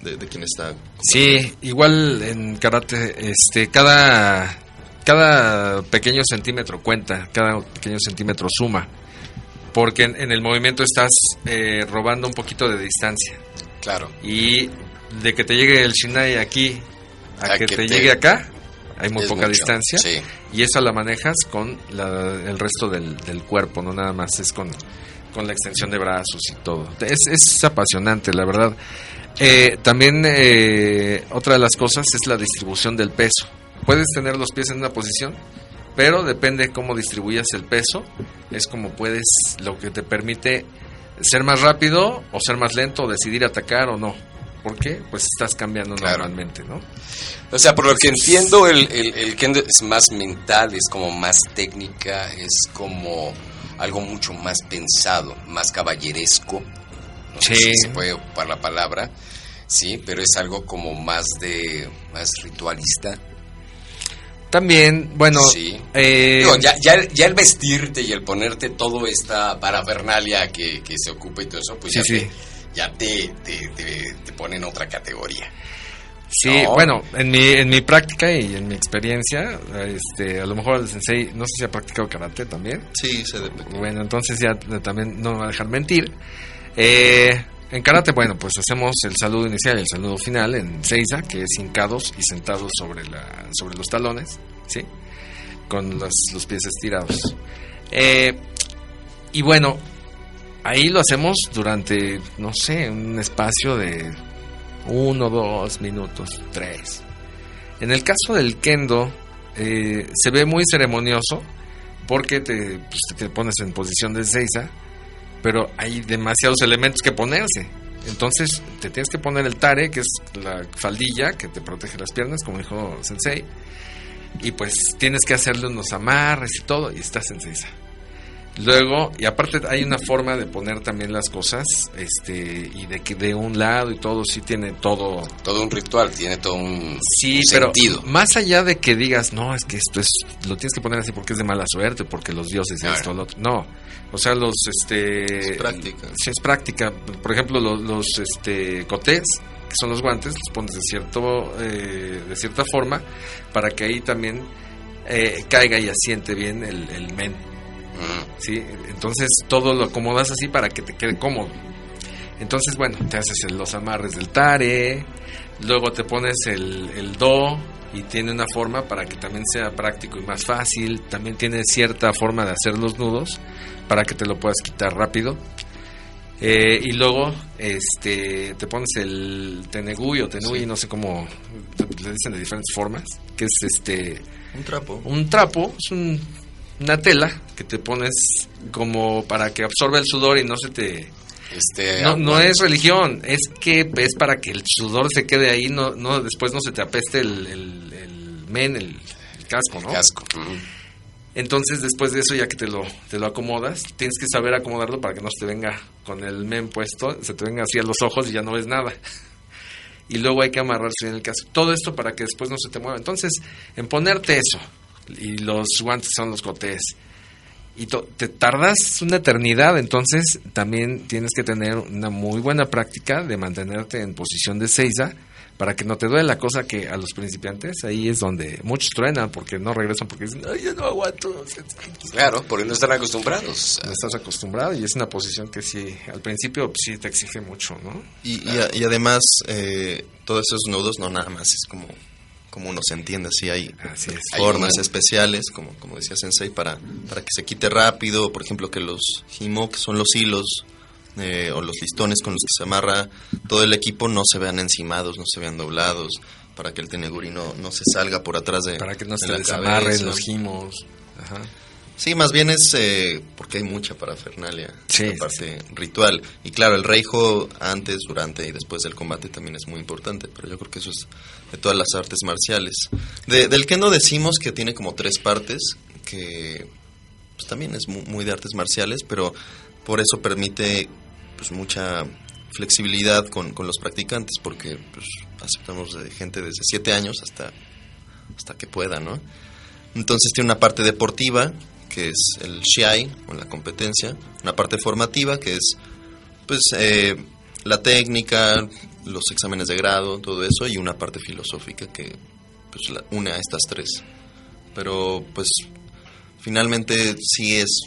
Speaker 10: de, de quien está.
Speaker 8: Sí, igual en karate, este, cada, cada pequeño centímetro cuenta, cada pequeño centímetro suma, porque en, en el movimiento estás eh, robando un poquito de distancia
Speaker 4: Claro.
Speaker 8: y de que te llegue el shinai aquí a,
Speaker 4: A
Speaker 8: que,
Speaker 4: que
Speaker 8: te,
Speaker 4: te-
Speaker 8: llegue acá hay muy poca
Speaker 4: mucho,
Speaker 8: distancia
Speaker 4: sí.
Speaker 8: y esa la manejas con la- el resto del, del cuerpo, no nada más es con, con la extensión de brazos y todo. Es, es apasionante, la verdad. Eh, también eh, otra de las cosas es la distribución del peso. Puedes tener los pies en una posición, pero depende cómo distribuyas el peso, es como puedes, lo que te permite ser más rápido o ser más lento, o decidir atacar o no. ¿Por qué? Pues estás cambiando
Speaker 4: Claro.
Speaker 8: normalmente, ¿no?
Speaker 4: O sea, por lo que entiendo, el, el, el kendo es más mental, es como más técnica, es como algo mucho más pensado, más caballeresco. No sé si se puede ocupar la palabra, sí, pero es algo como más de, más ritualista.
Speaker 8: También, bueno,
Speaker 4: Sí.
Speaker 8: eh,
Speaker 4: Digo, ya, ya, el- ya el vestirte y el ponerte todo esta parafernalia que, que se ocupa y todo eso, pues
Speaker 8: Sí,
Speaker 4: ya. Te, ya te, te, te, te pone en otra categoría.
Speaker 8: Sí,
Speaker 4: No.
Speaker 8: bueno, en mi, en mi práctica y en mi experiencia, este, a lo mejor el sensei, no sé si ha practicado karate también.
Speaker 10: Sí, se.
Speaker 8: Bueno, entonces ya también no me va a dejar mentir. Eh, en karate, bueno, pues hacemos el saludo inicial y el saludo final en seiza, que es hincados y sentados sobre, la, sobre los talones, ¿sí? Con los, los pies estirados. Eh, y bueno, ahí lo hacemos durante, no sé, un espacio de uno, dos minutos, tres. En el caso del kendo, eh, se ve muy ceremonioso porque te, pues, te pones en posición de Seiza, pero hay demasiados elementos que ponerse. Entonces te tienes que poner el tare, que es la faldilla que te protege las piernas, como dijo Sensei, y pues tienes que hacerle unos amarres y todo, y estás en Seiza. Luego, y aparte hay una forma de poner también las cosas, este, y de que de un lado y todo, sí tiene todo.
Speaker 4: Todo un ritual, tiene todo un,
Speaker 8: sí,
Speaker 4: un
Speaker 8: pero
Speaker 4: sentido.
Speaker 8: Más allá de que digas, no, es que esto es, lo tienes que poner así porque es de mala suerte, porque los dioses
Speaker 4: Claro.
Speaker 8: esto, lo otro. No, o sea, los, este.
Speaker 10: Es práctica.
Speaker 8: Sí, es práctica. Por ejemplo, los, los este, cotés, que son los guantes, los pones de, cierto, eh, de cierta forma para que ahí también eh, caiga y asiente bien el, el men. ¿Sí? Entonces todo lo acomodas así para que te quede cómodo. Entonces, bueno, te haces los amarres del tare, luego te pones el, el do y tiene una forma para que también sea práctico y más fácil. También tiene cierta forma de hacer los nudos para que te lo puedas quitar rápido. Eh, y luego este te pones el tenegui o tenui, no sé cómo le dicen de diferentes formas, que es este
Speaker 10: Un trapo.
Speaker 8: un trapo, es un- una tela que te pones como para que absorba el sudor y no se te...
Speaker 4: Este,
Speaker 8: No, no es religión, es que es para que el sudor se quede ahí, no, no después no se te apeste el, el, el men, el, el casco, ¿no?
Speaker 4: casco. Mm.
Speaker 8: Entonces después de eso ya que te lo, te lo acomodas, tienes que saber acomodarlo para que no se te venga con el men puesto, se te venga así a los ojos y ya no ves nada. Y luego hay que amarrarse en el casco. Todo esto para que después no se te mueva. Entonces, en ponerte eso, y los guantes son los cotés, y to- te tardas una eternidad, entonces también tienes que tener una muy buena práctica de mantenerte en posición de seiza para que no te duele la cosa que a los principiantes ahí es donde muchos truenan porque no regresan porque dicen, ay, yo no aguanto.
Speaker 4: Claro, porque no están acostumbrados.
Speaker 8: No estás acostumbrado y es una posición que sí, al principio pues, sí te exige mucho, ¿no?
Speaker 10: Y, y a- y además, eh, todos esos nudos no nada más es como, como uno se entiende, así hay
Speaker 8: Así es.
Speaker 4: Hay
Speaker 10: formas especiales, como, como decía Sensei, para, para que se quite rápido, por ejemplo, que los himo, que son los hilos, eh, o los listones con los que se amarra todo el equipo, no se vean encimados, no se vean doblados, para que el teneguri no, no se salga por atrás de
Speaker 8: Para que no se desamarren
Speaker 10: cabeza.
Speaker 8: los gimos. Ajá.
Speaker 10: Sí, más bien es eh, porque hay mucha parafernalia,
Speaker 8: Sí,
Speaker 10: la
Speaker 8: sí,
Speaker 10: parte ritual. Y claro, el reijo antes, durante y después del combate también es muy importante, pero yo creo que eso es de todas las artes marciales. De- del kendo decimos que tiene como tres partes, que pues, también es mu- muy, de artes marciales, pero por eso permite pues mucha flexibilidad con, con los practicantes, porque pues, aceptamos de gente desde siete años hasta, hasta que pueda, ¿no? Entonces tiene una parte deportiva, que es el Shiai, o la competencia, una parte formativa, que es pues eh, la técnica, los exámenes de grado, todo eso, y una parte filosófica que pues la- une a estas tres. Pero pues finalmente sí es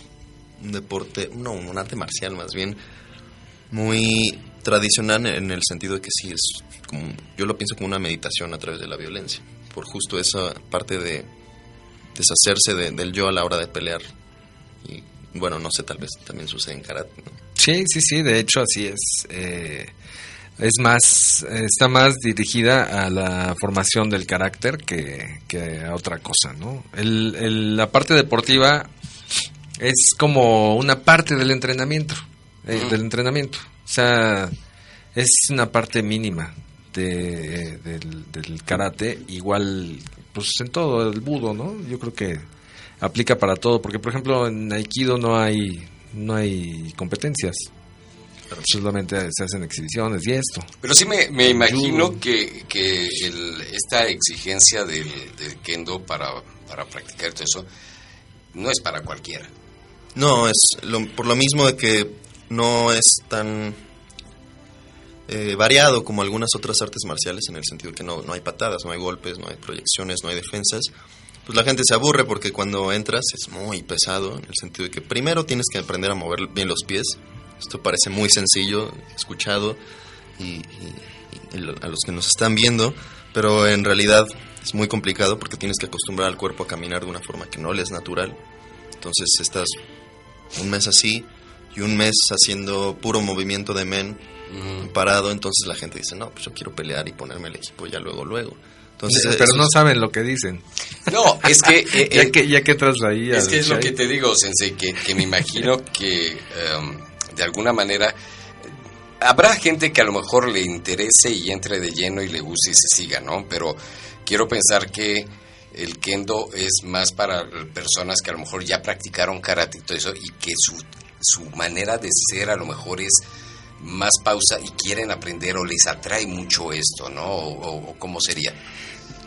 Speaker 10: un deporte, no, un arte marcial más bien, muy tradicional en el sentido de que sí es como, yo lo pienso como una meditación a través de la violencia, por justo esa parte de deshacerse de- del yo a la hora de pelear. Y bueno, no sé, tal vez también sucede en karate. ¿no?
Speaker 8: Sí, sí, sí, de hecho así es. Eh, es más, está más dirigida a la formación del carácter que, que a otra cosa, ¿no? El, el- la parte deportiva es como una parte del entrenamiento, eh, del entrenamiento. O sea, es una parte mínima de, del, del karate, igual, pues en todo el budo, ¿no? Yo creo que aplica para todo, porque por ejemplo en aikido no hay no hay competencias. Solamente se hacen exhibiciones y esto.
Speaker 4: Pero sí me, me imagino que, que el- esta exigencia del, del kendo para, para practicar todo eso no es para cualquiera.
Speaker 10: No, es lo- por lo mismo de que no es tan eh, variado como algunas otras artes marciales, en el sentido que no, no hay patadas, no hay golpes, no hay proyecciones, no hay defensas. Pues la gente se aburre porque cuando entras es muy pesado, en el sentido de que primero tienes que aprender a mover bien los pies. Esto parece muy sencillo, escuchado, y, a los que nos están viendo, pero en realidad es muy complicado porque tienes que acostumbrar al cuerpo a caminar de una forma que no le es natural. Entonces estás un mes así y un mes haciendo puro movimiento de men parado, entonces la gente dice, no, pues yo quiero pelear y ponerme el equipo ya luego, luego. Entonces,
Speaker 8: pero
Speaker 10: eso
Speaker 8: no saben lo que dicen.
Speaker 4: No, es que... eh,
Speaker 8: Ya
Speaker 4: eh,
Speaker 8: que, ya que ahí
Speaker 4: Es que es lo que te digo, Sensei, que, que me imagino que em, de alguna manera eh, habrá gente que a lo mejor le interese y entre de lleno y le guste y se siga, ¿no? Pero quiero pensar que el kendo es más para personas que a lo mejor ya practicaron karate y todo eso y que su, su manera de ser a lo mejor es más pausa y quieren aprender o les atrae mucho esto, ¿no? O, cómo sería.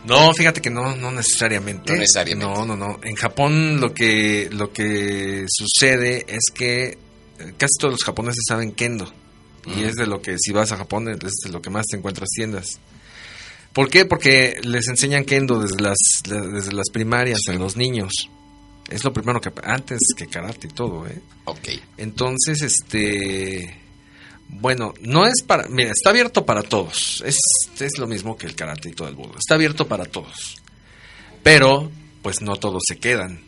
Speaker 8: No, fíjate que no, no necesariamente.
Speaker 4: No necesariamente.
Speaker 8: No, no, no. En Japón lo que, lo que sucede es que eh, casi todos los japoneses saben kendo. Y
Speaker 4: Mm.
Speaker 8: es de lo que, si vas a Japón, es de lo que más te encuentras tiendas. ¿Por qué? Porque les enseñan kendo desde las, la- desde las primarias a los niños. Es lo primero que, antes que karate y todo, ¿eh?
Speaker 4: Ok.
Speaker 8: Entonces, este. Bueno, no es para. Mira, está abierto para todos. Es, es lo mismo que el karate y todo el budo. Está abierto para todos. Pero, pues no todos se quedan.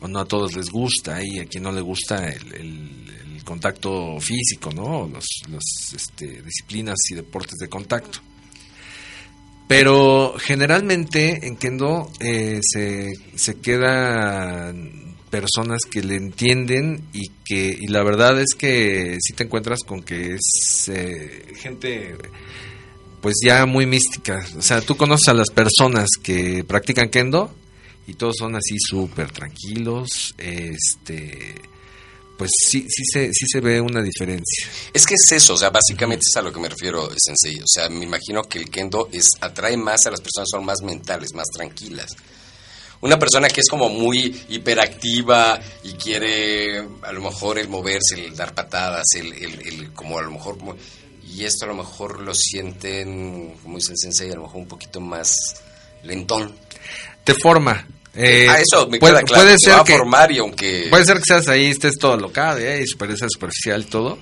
Speaker 8: O no a todos les gusta. Y a quien no le gusta el, contacto físico, ¿no? Los, los, este, disciplinas y deportes de contacto. Pero generalmente en Kendo eh, se, se quedan personas que le entienden y que y la verdad es que si te encuentras con que es eh, gente pues ya muy mística. O sea, tú conoces a las personas que practican Kendo y todos son así súper tranquilos. Este, pues sí, sí, se, sí se ve una diferencia.
Speaker 4: Es que es eso, o sea, básicamente es a lo que me refiero, Sensei. O sea, me imagino que el kendo es, atrae más a las personas, son más mentales, más tranquilas. Una persona que es como muy hiperactiva y quiere a lo mejor el moverse, el dar patadas, el, el- el- como a lo mejor... y esto a lo mejor lo sienten, como dice el Sensei, a lo mejor un poquito más lentón.
Speaker 8: Te forma. Eh,
Speaker 4: ah, eso me
Speaker 8: puede,
Speaker 4: queda claro.
Speaker 8: puede
Speaker 4: se
Speaker 8: ser
Speaker 4: va a
Speaker 8: que
Speaker 4: formar y aunque...
Speaker 8: Puede ser que seas ahí, estés todo local, ¿eh? y super, sea superficial todo.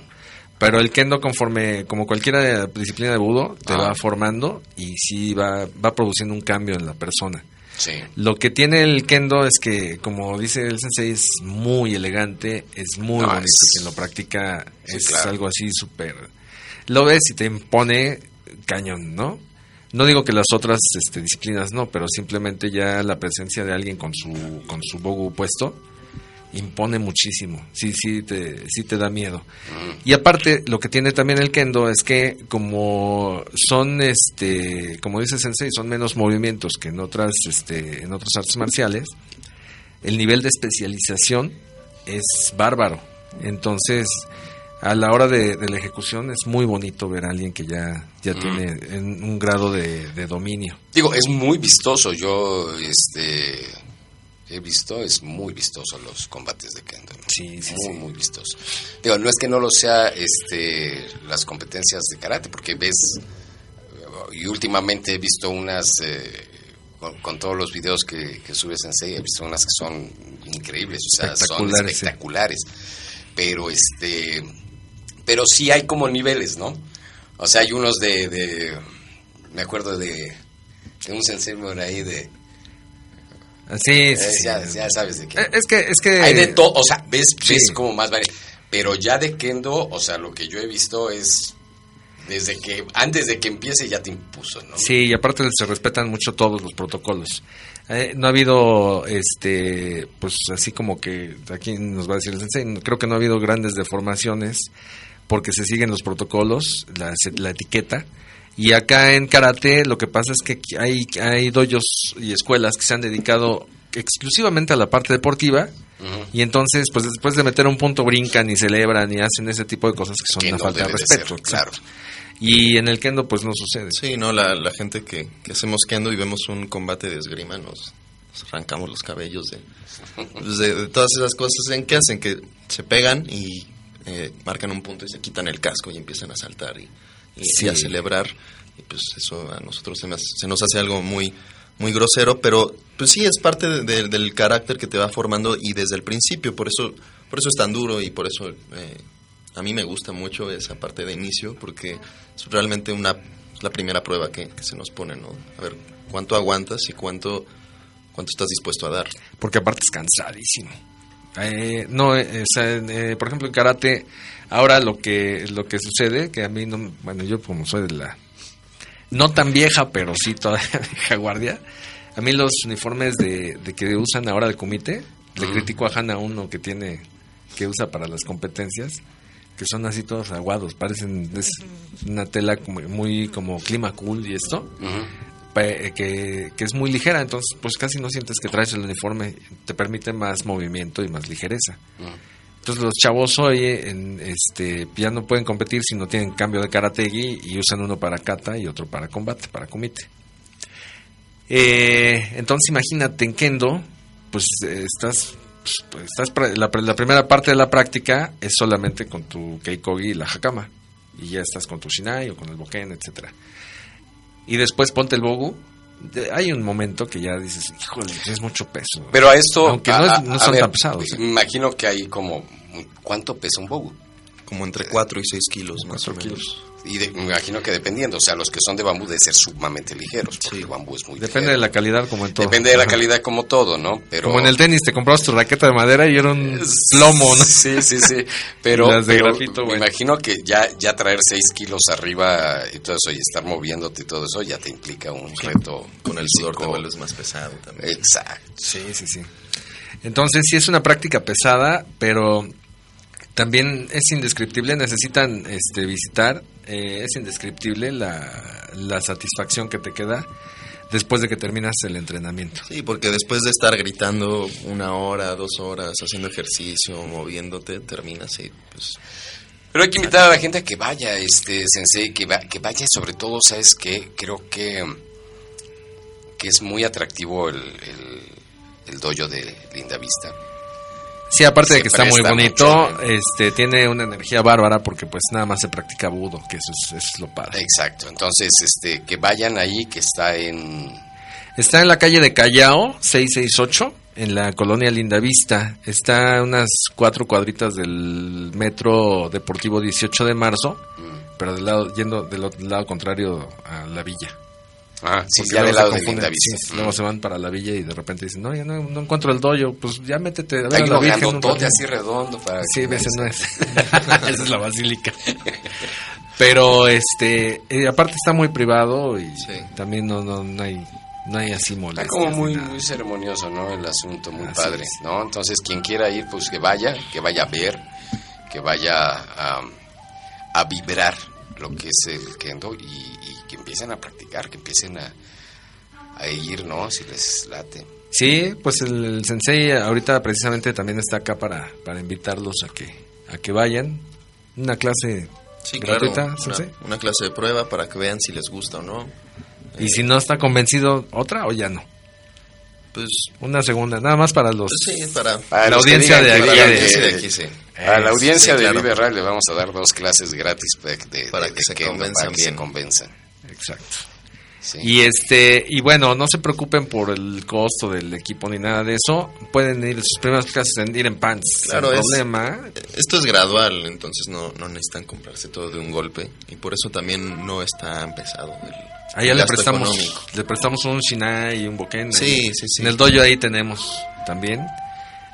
Speaker 8: Pero el kendo, conforme, como cualquier disciplina de budo, te
Speaker 4: Ah.
Speaker 8: va formando y sí va, va produciendo un cambio en la persona.
Speaker 4: Sí.
Speaker 8: Lo que tiene el kendo es que, como dice el sensei, es muy elegante, es muy
Speaker 4: No,
Speaker 8: bonito.
Speaker 4: es-
Speaker 8: Quien lo practica
Speaker 4: Sí,
Speaker 8: es
Speaker 4: claro.
Speaker 8: algo así súper... Lo ves y te impone cañón, ¿no? No digo que las otras este, disciplinas no, pero simplemente ya la presencia de alguien con su, con su bogu puesto impone muchísimo. Sí, sí te, sí te da miedo. Y aparte, lo que tiene también el kendo es que como son, este, como dice Sensei, son menos movimientos que en otras, este, en otras artes marciales, el nivel de especialización es bárbaro. Entonces, a la hora de, de la ejecución es muy bonito ver a alguien que ya, ya tiene en un grado de, de dominio.
Speaker 4: Digo, es muy vistoso. Yo, este, he visto, es muy vistoso los combates de Kendo. ¿no?
Speaker 8: Sí, sí,
Speaker 4: muy,
Speaker 8: sí.
Speaker 4: muy vistoso. Digo, no es que no lo sea, este, las competencias de karate, porque ves, y últimamente he visto unas, eh, con, con todos los videos que, que sube Sensei, he visto unas que son increíbles, o sea, son
Speaker 8: Espectaculares, sí.
Speaker 4: espectaculares. Pero, este, pero sí hay como niveles, ¿no? O sea, hay unos de, de me acuerdo de, de un sensei por ahí de,
Speaker 8: Sí, sí,
Speaker 4: eh,
Speaker 8: sí.
Speaker 4: ya, ya sabes de qué.
Speaker 8: Eh, Es que, es que...
Speaker 4: Hay de todo, o sea, ves,
Speaker 8: sí.
Speaker 4: ves como más variedad. Pero ya de Kendo, o sea, lo que yo he visto es desde que, antes de que empiece ya te impuso, ¿no?
Speaker 8: Sí, y aparte se respetan mucho todos los protocolos. Eh, no ha habido, este, pues así como que aquí nos va a decir el sensei, creo que no ha habido grandes deformaciones porque se siguen los protocolos, la, la etiqueta. Y acá en karate lo que pasa es que hay, hay dojos y escuelas que se han dedicado exclusivamente a la parte deportiva y entonces pues después de meter un punto brincan y celebran y hacen ese tipo de cosas que son
Speaker 4: Que
Speaker 8: una
Speaker 4: no
Speaker 8: falta de respeto.
Speaker 4: ser, claro.
Speaker 8: Y en el kendo pues no sucede.
Speaker 10: Sí, no, la, la gente que, que hacemos kendo y vemos un combate de esgrima nos, nos arrancamos los cabellos de, pues, de, de todas esas cosas en que hacen que se pegan y eh, marcan un punto y se quitan el casco y empiezan a saltar y, y,
Speaker 8: Sí.
Speaker 10: y a celebrar y pues eso a nosotros se, me hace- se nos hace algo muy muy grosero pero pues sí es parte de- de- del carácter que te va formando y desde el principio por eso por eso es tan duro y por eso eh, a mí me gusta mucho esa parte de inicio porque es realmente una la primera prueba que, que se nos pone, ¿no? A ver cuánto aguantas y cuánto cuánto estás dispuesto a dar.
Speaker 8: porque aparte es cansadísimo. Eh, no, eh, eh, por ejemplo en karate, ahora lo que lo que sucede, que a mí no, bueno, yo como soy de la no tan vieja, pero sí todavía vieja guardia. A mí los uniformes de, de que usan ahora de comité, le critico a Hanna uno que tiene, que usa para las competencias, que son así todos aguados, parecen es una tela como, muy como clima cool y esto, pe- que, que es muy ligera, entonces pues casi no sientes que traes el uniforme, te permite más movimiento y más ligereza. Entonces los chavos hoy en, este, ya no pueden competir si no tienen cambio de karategi y usan uno para kata y otro para combate, para kumite. Eh, entonces imagínate en kendo, pues estás, pues, estás la primera parte de la práctica es solamente con tu keikogi y la hakama y ya estás con tu shinai o con el boken, etcétera. Y después ponte el bogu. Hay un momento que ya dices, híjole, es mucho peso.
Speaker 4: Pero a esto.
Speaker 8: Aunque no, es- no
Speaker 4: a
Speaker 8: son
Speaker 4: ver,
Speaker 8: tan pesados. ¿eh?
Speaker 4: Imagino que hay como. ¿Cuánto pesa un bogu?
Speaker 10: Como entre 4 y 6 kilos más o menos.
Speaker 4: Y de- me imagino que dependiendo, o sea, los que son de bambú deben ser sumamente ligeros, porque el bambú es muy
Speaker 8: Depende de la calidad como en todo.
Speaker 4: Depende de la calidad como todo, ¿no? Pero
Speaker 8: Como en el tenis, te comprabas tu raqueta de madera y era un plomo, ¿no?
Speaker 4: Sí, sí, sí. Pero,
Speaker 8: Las de
Speaker 4: pero
Speaker 8: grafito,
Speaker 4: me
Speaker 8: bueno.
Speaker 4: imagino que ya, ya traer 6 kilos arriba y todo eso y estar moviéndote y todo eso ya te implica un reto.
Speaker 10: Con el sudor te vuelves más pesado también.
Speaker 4: Exacto.
Speaker 8: Sí, sí, sí. Entonces sí es una práctica pesada, pero también es indescriptible, necesitan este, visitar, eh, es indescriptible la, la satisfacción que te queda después de que terminas el entrenamiento.
Speaker 10: Sí, porque después de estar gritando una hora, dos horas, haciendo ejercicio, moviéndote, terminas y pues...
Speaker 4: Pero hay que invitar a la gente a que vaya, este sensei, que, va- que vaya sobre todo, ¿sabes qué? Creo que, que es muy atractivo el, el, el dojo de Linda Vista.
Speaker 8: Sí, aparte de que está muy bonito,
Speaker 4: mucho,
Speaker 8: este tiene una energía bárbara porque pues nada más se practica budo, que eso es, eso es lo padre.
Speaker 4: Exacto, entonces este que vayan ahí, que está en...
Speaker 8: Está en la calle de Callao, 668, en la colonia Lindavista. Está a unas cuatro cuadritas del metro deportivo 18 de marzo, pero del lado, yendo del otro lado contrario a la villa.
Speaker 4: Ah, sí, ya del lado de Lindavista.
Speaker 8: sí, Luego se van para la villa y de repente dicen, no, ya no, no encuentro el doyo, pues ya métete a ver
Speaker 4: Hay
Speaker 8: a la Virgen. un
Speaker 4: grandotote
Speaker 8: rato".
Speaker 4: así redondo para...
Speaker 8: Sí, ese no es. Esa es la basílica. Pero este, eh, aparte está muy privado y también no, no, no hay, no hay así
Speaker 4: Está
Speaker 8: molestias.
Speaker 4: como
Speaker 8: ni
Speaker 4: muy, muy ceremonioso, ¿no? El asunto, muy
Speaker 8: Así
Speaker 4: padre,
Speaker 8: es.
Speaker 4: ¿no? Entonces, quien quiera ir, pues que vaya, que vaya a ver, que vaya a, a vibrar lo que es el kendo y, y que empiecen a practicar, que empiecen a, a ir, ¿no? Si les late.
Speaker 8: Sí, pues el, el sensei ahorita precisamente también está acá para, para invitarlos a que, a que vayan. Una clase
Speaker 10: Sí,
Speaker 8: gratuita,
Speaker 10: claro,
Speaker 8: sensei.
Speaker 10: una, una clase de prueba para que vean si les gusta o no.
Speaker 8: Y si no está convencido, otra o ya no.
Speaker 10: Pues
Speaker 8: Una segunda, nada más para los
Speaker 10: sí, para,
Speaker 4: Para
Speaker 8: la
Speaker 4: los que
Speaker 8: audiencia
Speaker 4: digan
Speaker 8: de
Speaker 4: que-
Speaker 8: aquí. de
Speaker 10: aquí, sí.
Speaker 4: A la
Speaker 8: Eh,
Speaker 4: audiencia
Speaker 10: sí,
Speaker 4: de
Speaker 10: claro.
Speaker 4: Vive Radio le vamos a dar dos clases gratis de, de-
Speaker 10: Para
Speaker 4: de-
Speaker 10: que se
Speaker 4: kendo,
Speaker 10: convenzan
Speaker 4: para que se
Speaker 10: bien.
Speaker 4: convenzan.
Speaker 8: Exacto.
Speaker 4: Sí.
Speaker 8: Y este y bueno, no se preocupen por el costo del equipo ni nada de eso. Pueden ir sus primeras clases en ir en pants.
Speaker 10: Claro, es-
Speaker 8: problema.
Speaker 10: Esto es gradual, entonces no, no necesitan comprarse todo de un golpe y por eso también no es tan pesado. El,
Speaker 8: Allá
Speaker 10: el
Speaker 8: le prestamos,
Speaker 10: económico.
Speaker 8: le prestamos un Shinai y un Boken.
Speaker 10: Sí, sí, sí.
Speaker 8: En el dojo ahí tenemos también.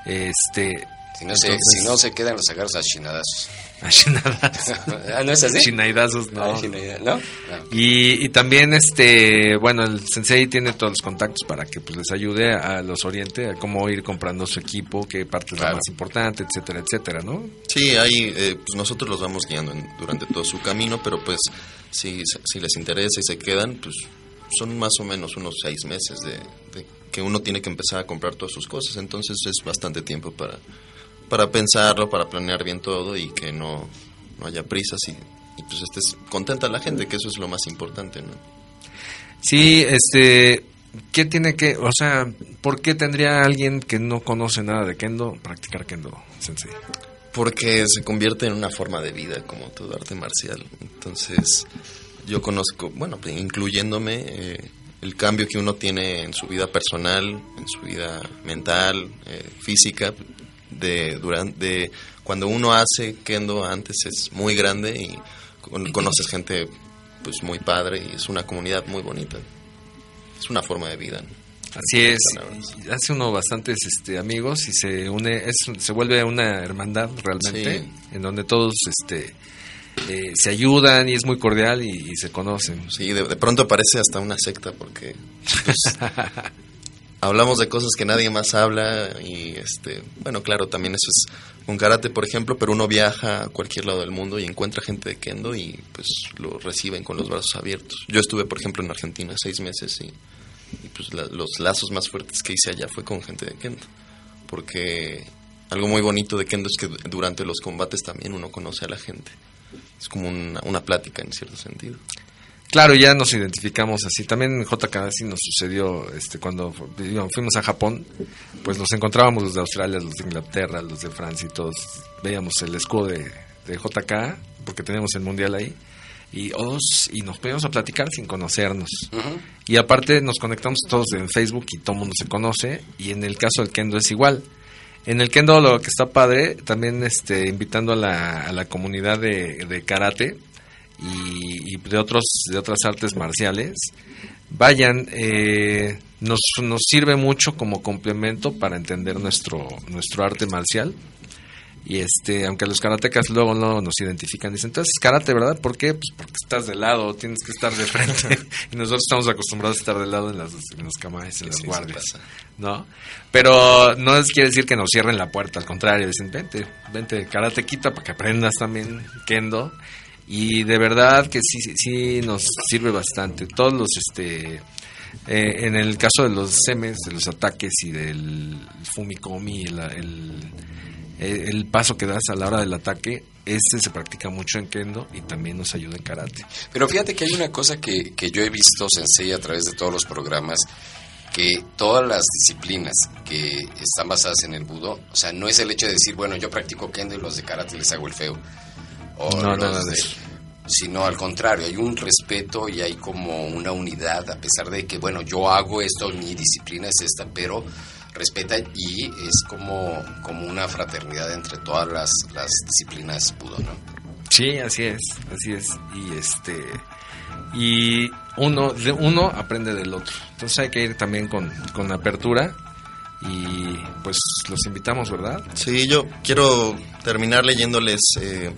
Speaker 8: Este.
Speaker 4: Si no, se, si no se quedan los agarros a chinadazos.
Speaker 8: a Shinadazos.
Speaker 4: ah, ¿no es así?
Speaker 8: Shinaidazos, no.
Speaker 4: Ah, ¿No? Ah.
Speaker 8: Y, y también, este, bueno, el sensei tiene todos los contactos para que pues, les ayude a, los oriente a cómo ir comprando su equipo, qué parte es la más importante, etcétera, etcétera, ¿no?
Speaker 10: Sí, ahí eh, pues nosotros los vamos guiando en- durante todo su camino, pero pues si, si les interesa y se quedan, pues son más o menos unos seis meses de, de que uno tiene que empezar a comprar todas sus cosas, entonces es bastante tiempo para, para pensarlo, para planear bien todo y que no, no haya prisas y, y, pues estés contenta la gente, que eso es lo más importante, ¿no?
Speaker 8: Sí, este, ¿qué tiene que, o sea, por qué tendría alguien que no conoce nada de kendo practicar kendo, sensei?
Speaker 10: Porque se convierte en una forma de vida, como todo arte marcial. Entonces, yo conozco, bueno, pues, incluyéndome, eh, el cambio que uno tiene en su vida personal, en su vida mental, eh, física, de, durante, de cuando uno hace kendo antes es muy grande y con- conoces gente pues muy padre y es una comunidad muy bonita. Es una forma de vida. ¿no?
Speaker 8: Así es, hace uno bastantes este, amigos y se une, es, se vuelve una hermandad realmente,
Speaker 10: Sí.
Speaker 8: en donde todos este, eh, se ayudan y es muy cordial y, y se conocen.
Speaker 10: Sí, de, de pronto parece hasta una secta porque pues, hablamos de cosas que nadie más habla y este, bueno, claro, también eso es un karate, por ejemplo, pero uno viaja a cualquier lado del mundo y encuentra gente de kendo y pues lo reciben con los brazos abiertos. Yo estuve, por ejemplo, en Argentina seis meses y, pues la- los lazos más fuertes que hice allá fue con gente de kendo, porque algo muy bonito de kendo es que du- durante los combates también uno conoce a la gente. Es como una, una plática en cierto sentido.
Speaker 8: Claro, ya nos identificamos así. También en JK sí nos sucedió este cuando fuimos a Japón, pues nos encontrábamos los de Australia, los de Inglaterra, los de Francia y todos. Veíamos el escudo de, de JK, porque teníamos el mundial ahí. Y, os, y nos poníamos a platicar sin conocernos. Y aparte nos conectamos todos en Facebook y todo el mundo se conoce. Y en el caso del Kendo es igual. En el Kendo lo que está padre, también este, invitando a la, a la comunidad de, de karate y, y de, otros, de otras artes marciales, vayan, eh, nos, nos sirve mucho como complemento para entender nuestro, nuestro arte marcial. Y este, aunque los karatecas luego no nos identifican, dicen, entonces es karate, ¿verdad? ¿Por qué? Pues porque estás de lado, tienes que estar de frente. y nosotros estamos acostumbrados a estar de lado en las, en los en las
Speaker 10: Sí,
Speaker 8: guardias. ¿No? Pero no es, quiere decir que nos cierren la puerta, al contrario, dicen, vente, vente, karate quita para que aprendas también kendo. Y de verdad que sí, sí, sí nos sirve bastante. Todos los, este, eh, en el caso de los semes, de los ataques y del fumikomi, el, el, el paso que das a la hora del ataque, este se practica mucho en kendo y también nos ayuda en karate.
Speaker 4: Pero fíjate que hay una cosa que, que yo he visto, Sensei, a través de todos los programas, que todas las disciplinas que están basadas en el budo, o sea, no es el hecho de decir, bueno, yo practico kendo y los de karate les hago el feo. O
Speaker 8: No,
Speaker 4: los
Speaker 8: de eso.
Speaker 4: Sino al contrario, hay un respeto y hay como una unidad, a pesar de que, bueno, yo hago esto, mi disciplina es esta, pero respeta y es como, como una fraternidad entre todas las, las disciplinas budo, ¿no?
Speaker 8: Sí, así es, así es. Y este y uno de uno aprende del otro. Entonces hay que ir también con, con apertura y pues los invitamos, ¿verdad?
Speaker 10: Sí, yo quiero terminar leyéndoles. eh,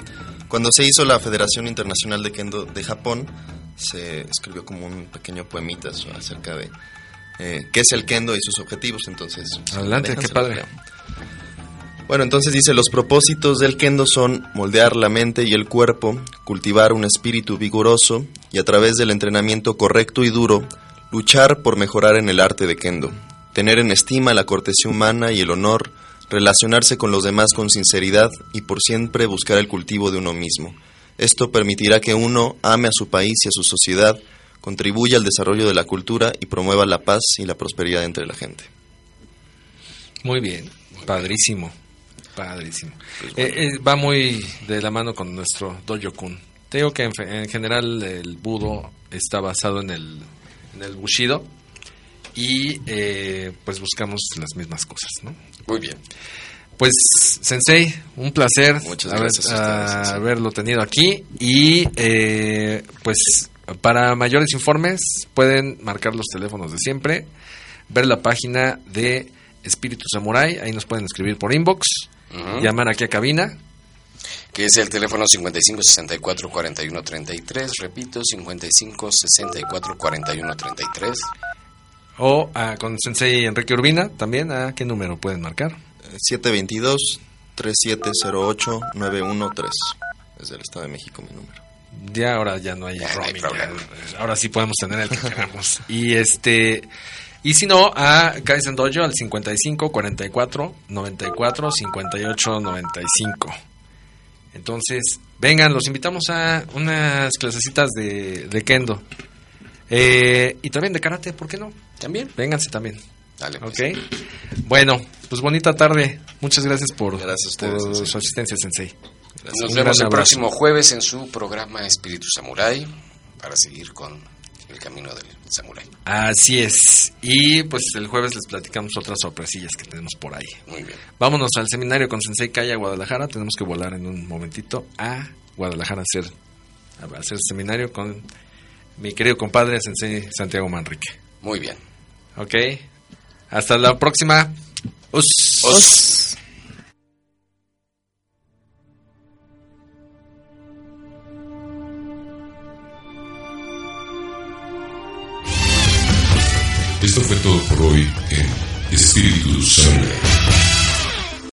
Speaker 10: cuando se hizo la Federación Internacional de Kendo de Japón, se escribió como un pequeño poemita acerca de eh, qué es el Kendo y sus objetivos. Entonces,
Speaker 8: Adelante, qué padre.
Speaker 10: Bueno, entonces dice, los propósitos del kendo son moldear la mente y el cuerpo, cultivar un espíritu vigoroso y a través del entrenamiento correcto y duro, luchar por mejorar en el arte de kendo, tener en estima la cortesía humana y el honor, relacionarse con los demás con sinceridad y por siempre buscar el cultivo de uno mismo. Esto permitirá que uno ame a su país y a su sociedad, contribuya al desarrollo de la cultura y promueva la paz y la prosperidad entre la gente.
Speaker 8: Muy bien, padrísimo, padrísimo. Eh, eh, va muy de la mano con nuestro Dojo Kun. Te digo que en, en general el budo está basado en el, en el bushido y eh, pues buscamos las mismas cosas, ¿no?
Speaker 4: Muy bien.
Speaker 8: Pues, Sensei, un placer
Speaker 10: Muchas
Speaker 8: haber-
Speaker 10: gracias a ustedes,
Speaker 8: a-
Speaker 10: Sensei.
Speaker 8: haberlo tenido aquí. Y eh, pues, para mayores informes, pueden marcar los teléfonos de siempre, ver la página de Espíritu Samurai, ahí nos pueden escribir por inbox,
Speaker 4: Ujú.
Speaker 8: llamar aquí a cabina.
Speaker 4: que es el teléfono 55 64 41 33, repito, 55 64 41 33.
Speaker 8: O ah, con Sensei Enrique Urbina también, ¿a qué número pueden marcar?
Speaker 10: 722-3708-913. Es del Estado de México mi número.
Speaker 8: Ya ahora ya no hay
Speaker 4: Ya no hay
Speaker 8: roaming,
Speaker 4: problema.
Speaker 8: ya, ahora sí podemos tener el que queramos. Y este y si no a Kaizen Dojo al 55 44 94 58 95. Entonces, vengan, los invitamos a unas clasecitas de, de kendo. Eh, y también de karate, ¿por qué no?
Speaker 4: También.
Speaker 8: Vénganse también.
Speaker 4: Dale, pues.
Speaker 8: ¿Ok? Bueno, pues bonita tarde. Muchas gracias por,
Speaker 10: Gracias a ustedes,
Speaker 8: su asistencia, Sensei.
Speaker 4: Nos
Speaker 8: Un
Speaker 4: vemos el próximo jueves en su programa Espíritu Samurai para seguir con el camino del Samurai.
Speaker 8: Así es. Y pues el jueves les platicamos otras sorpresillas que tenemos por ahí.
Speaker 4: Muy bien.
Speaker 8: Vámonos al seminario con Sensei Kaya Guadalajara. Tenemos que volar en un momentito a Guadalajara a hacer, a hacer seminario con mi querido compadre Sensei Santiago Manrique.
Speaker 4: Muy bien.
Speaker 8: Ok. Hasta la próxima. Us. Us.
Speaker 7: Esto fue todo por hoy en Espíritu Santo.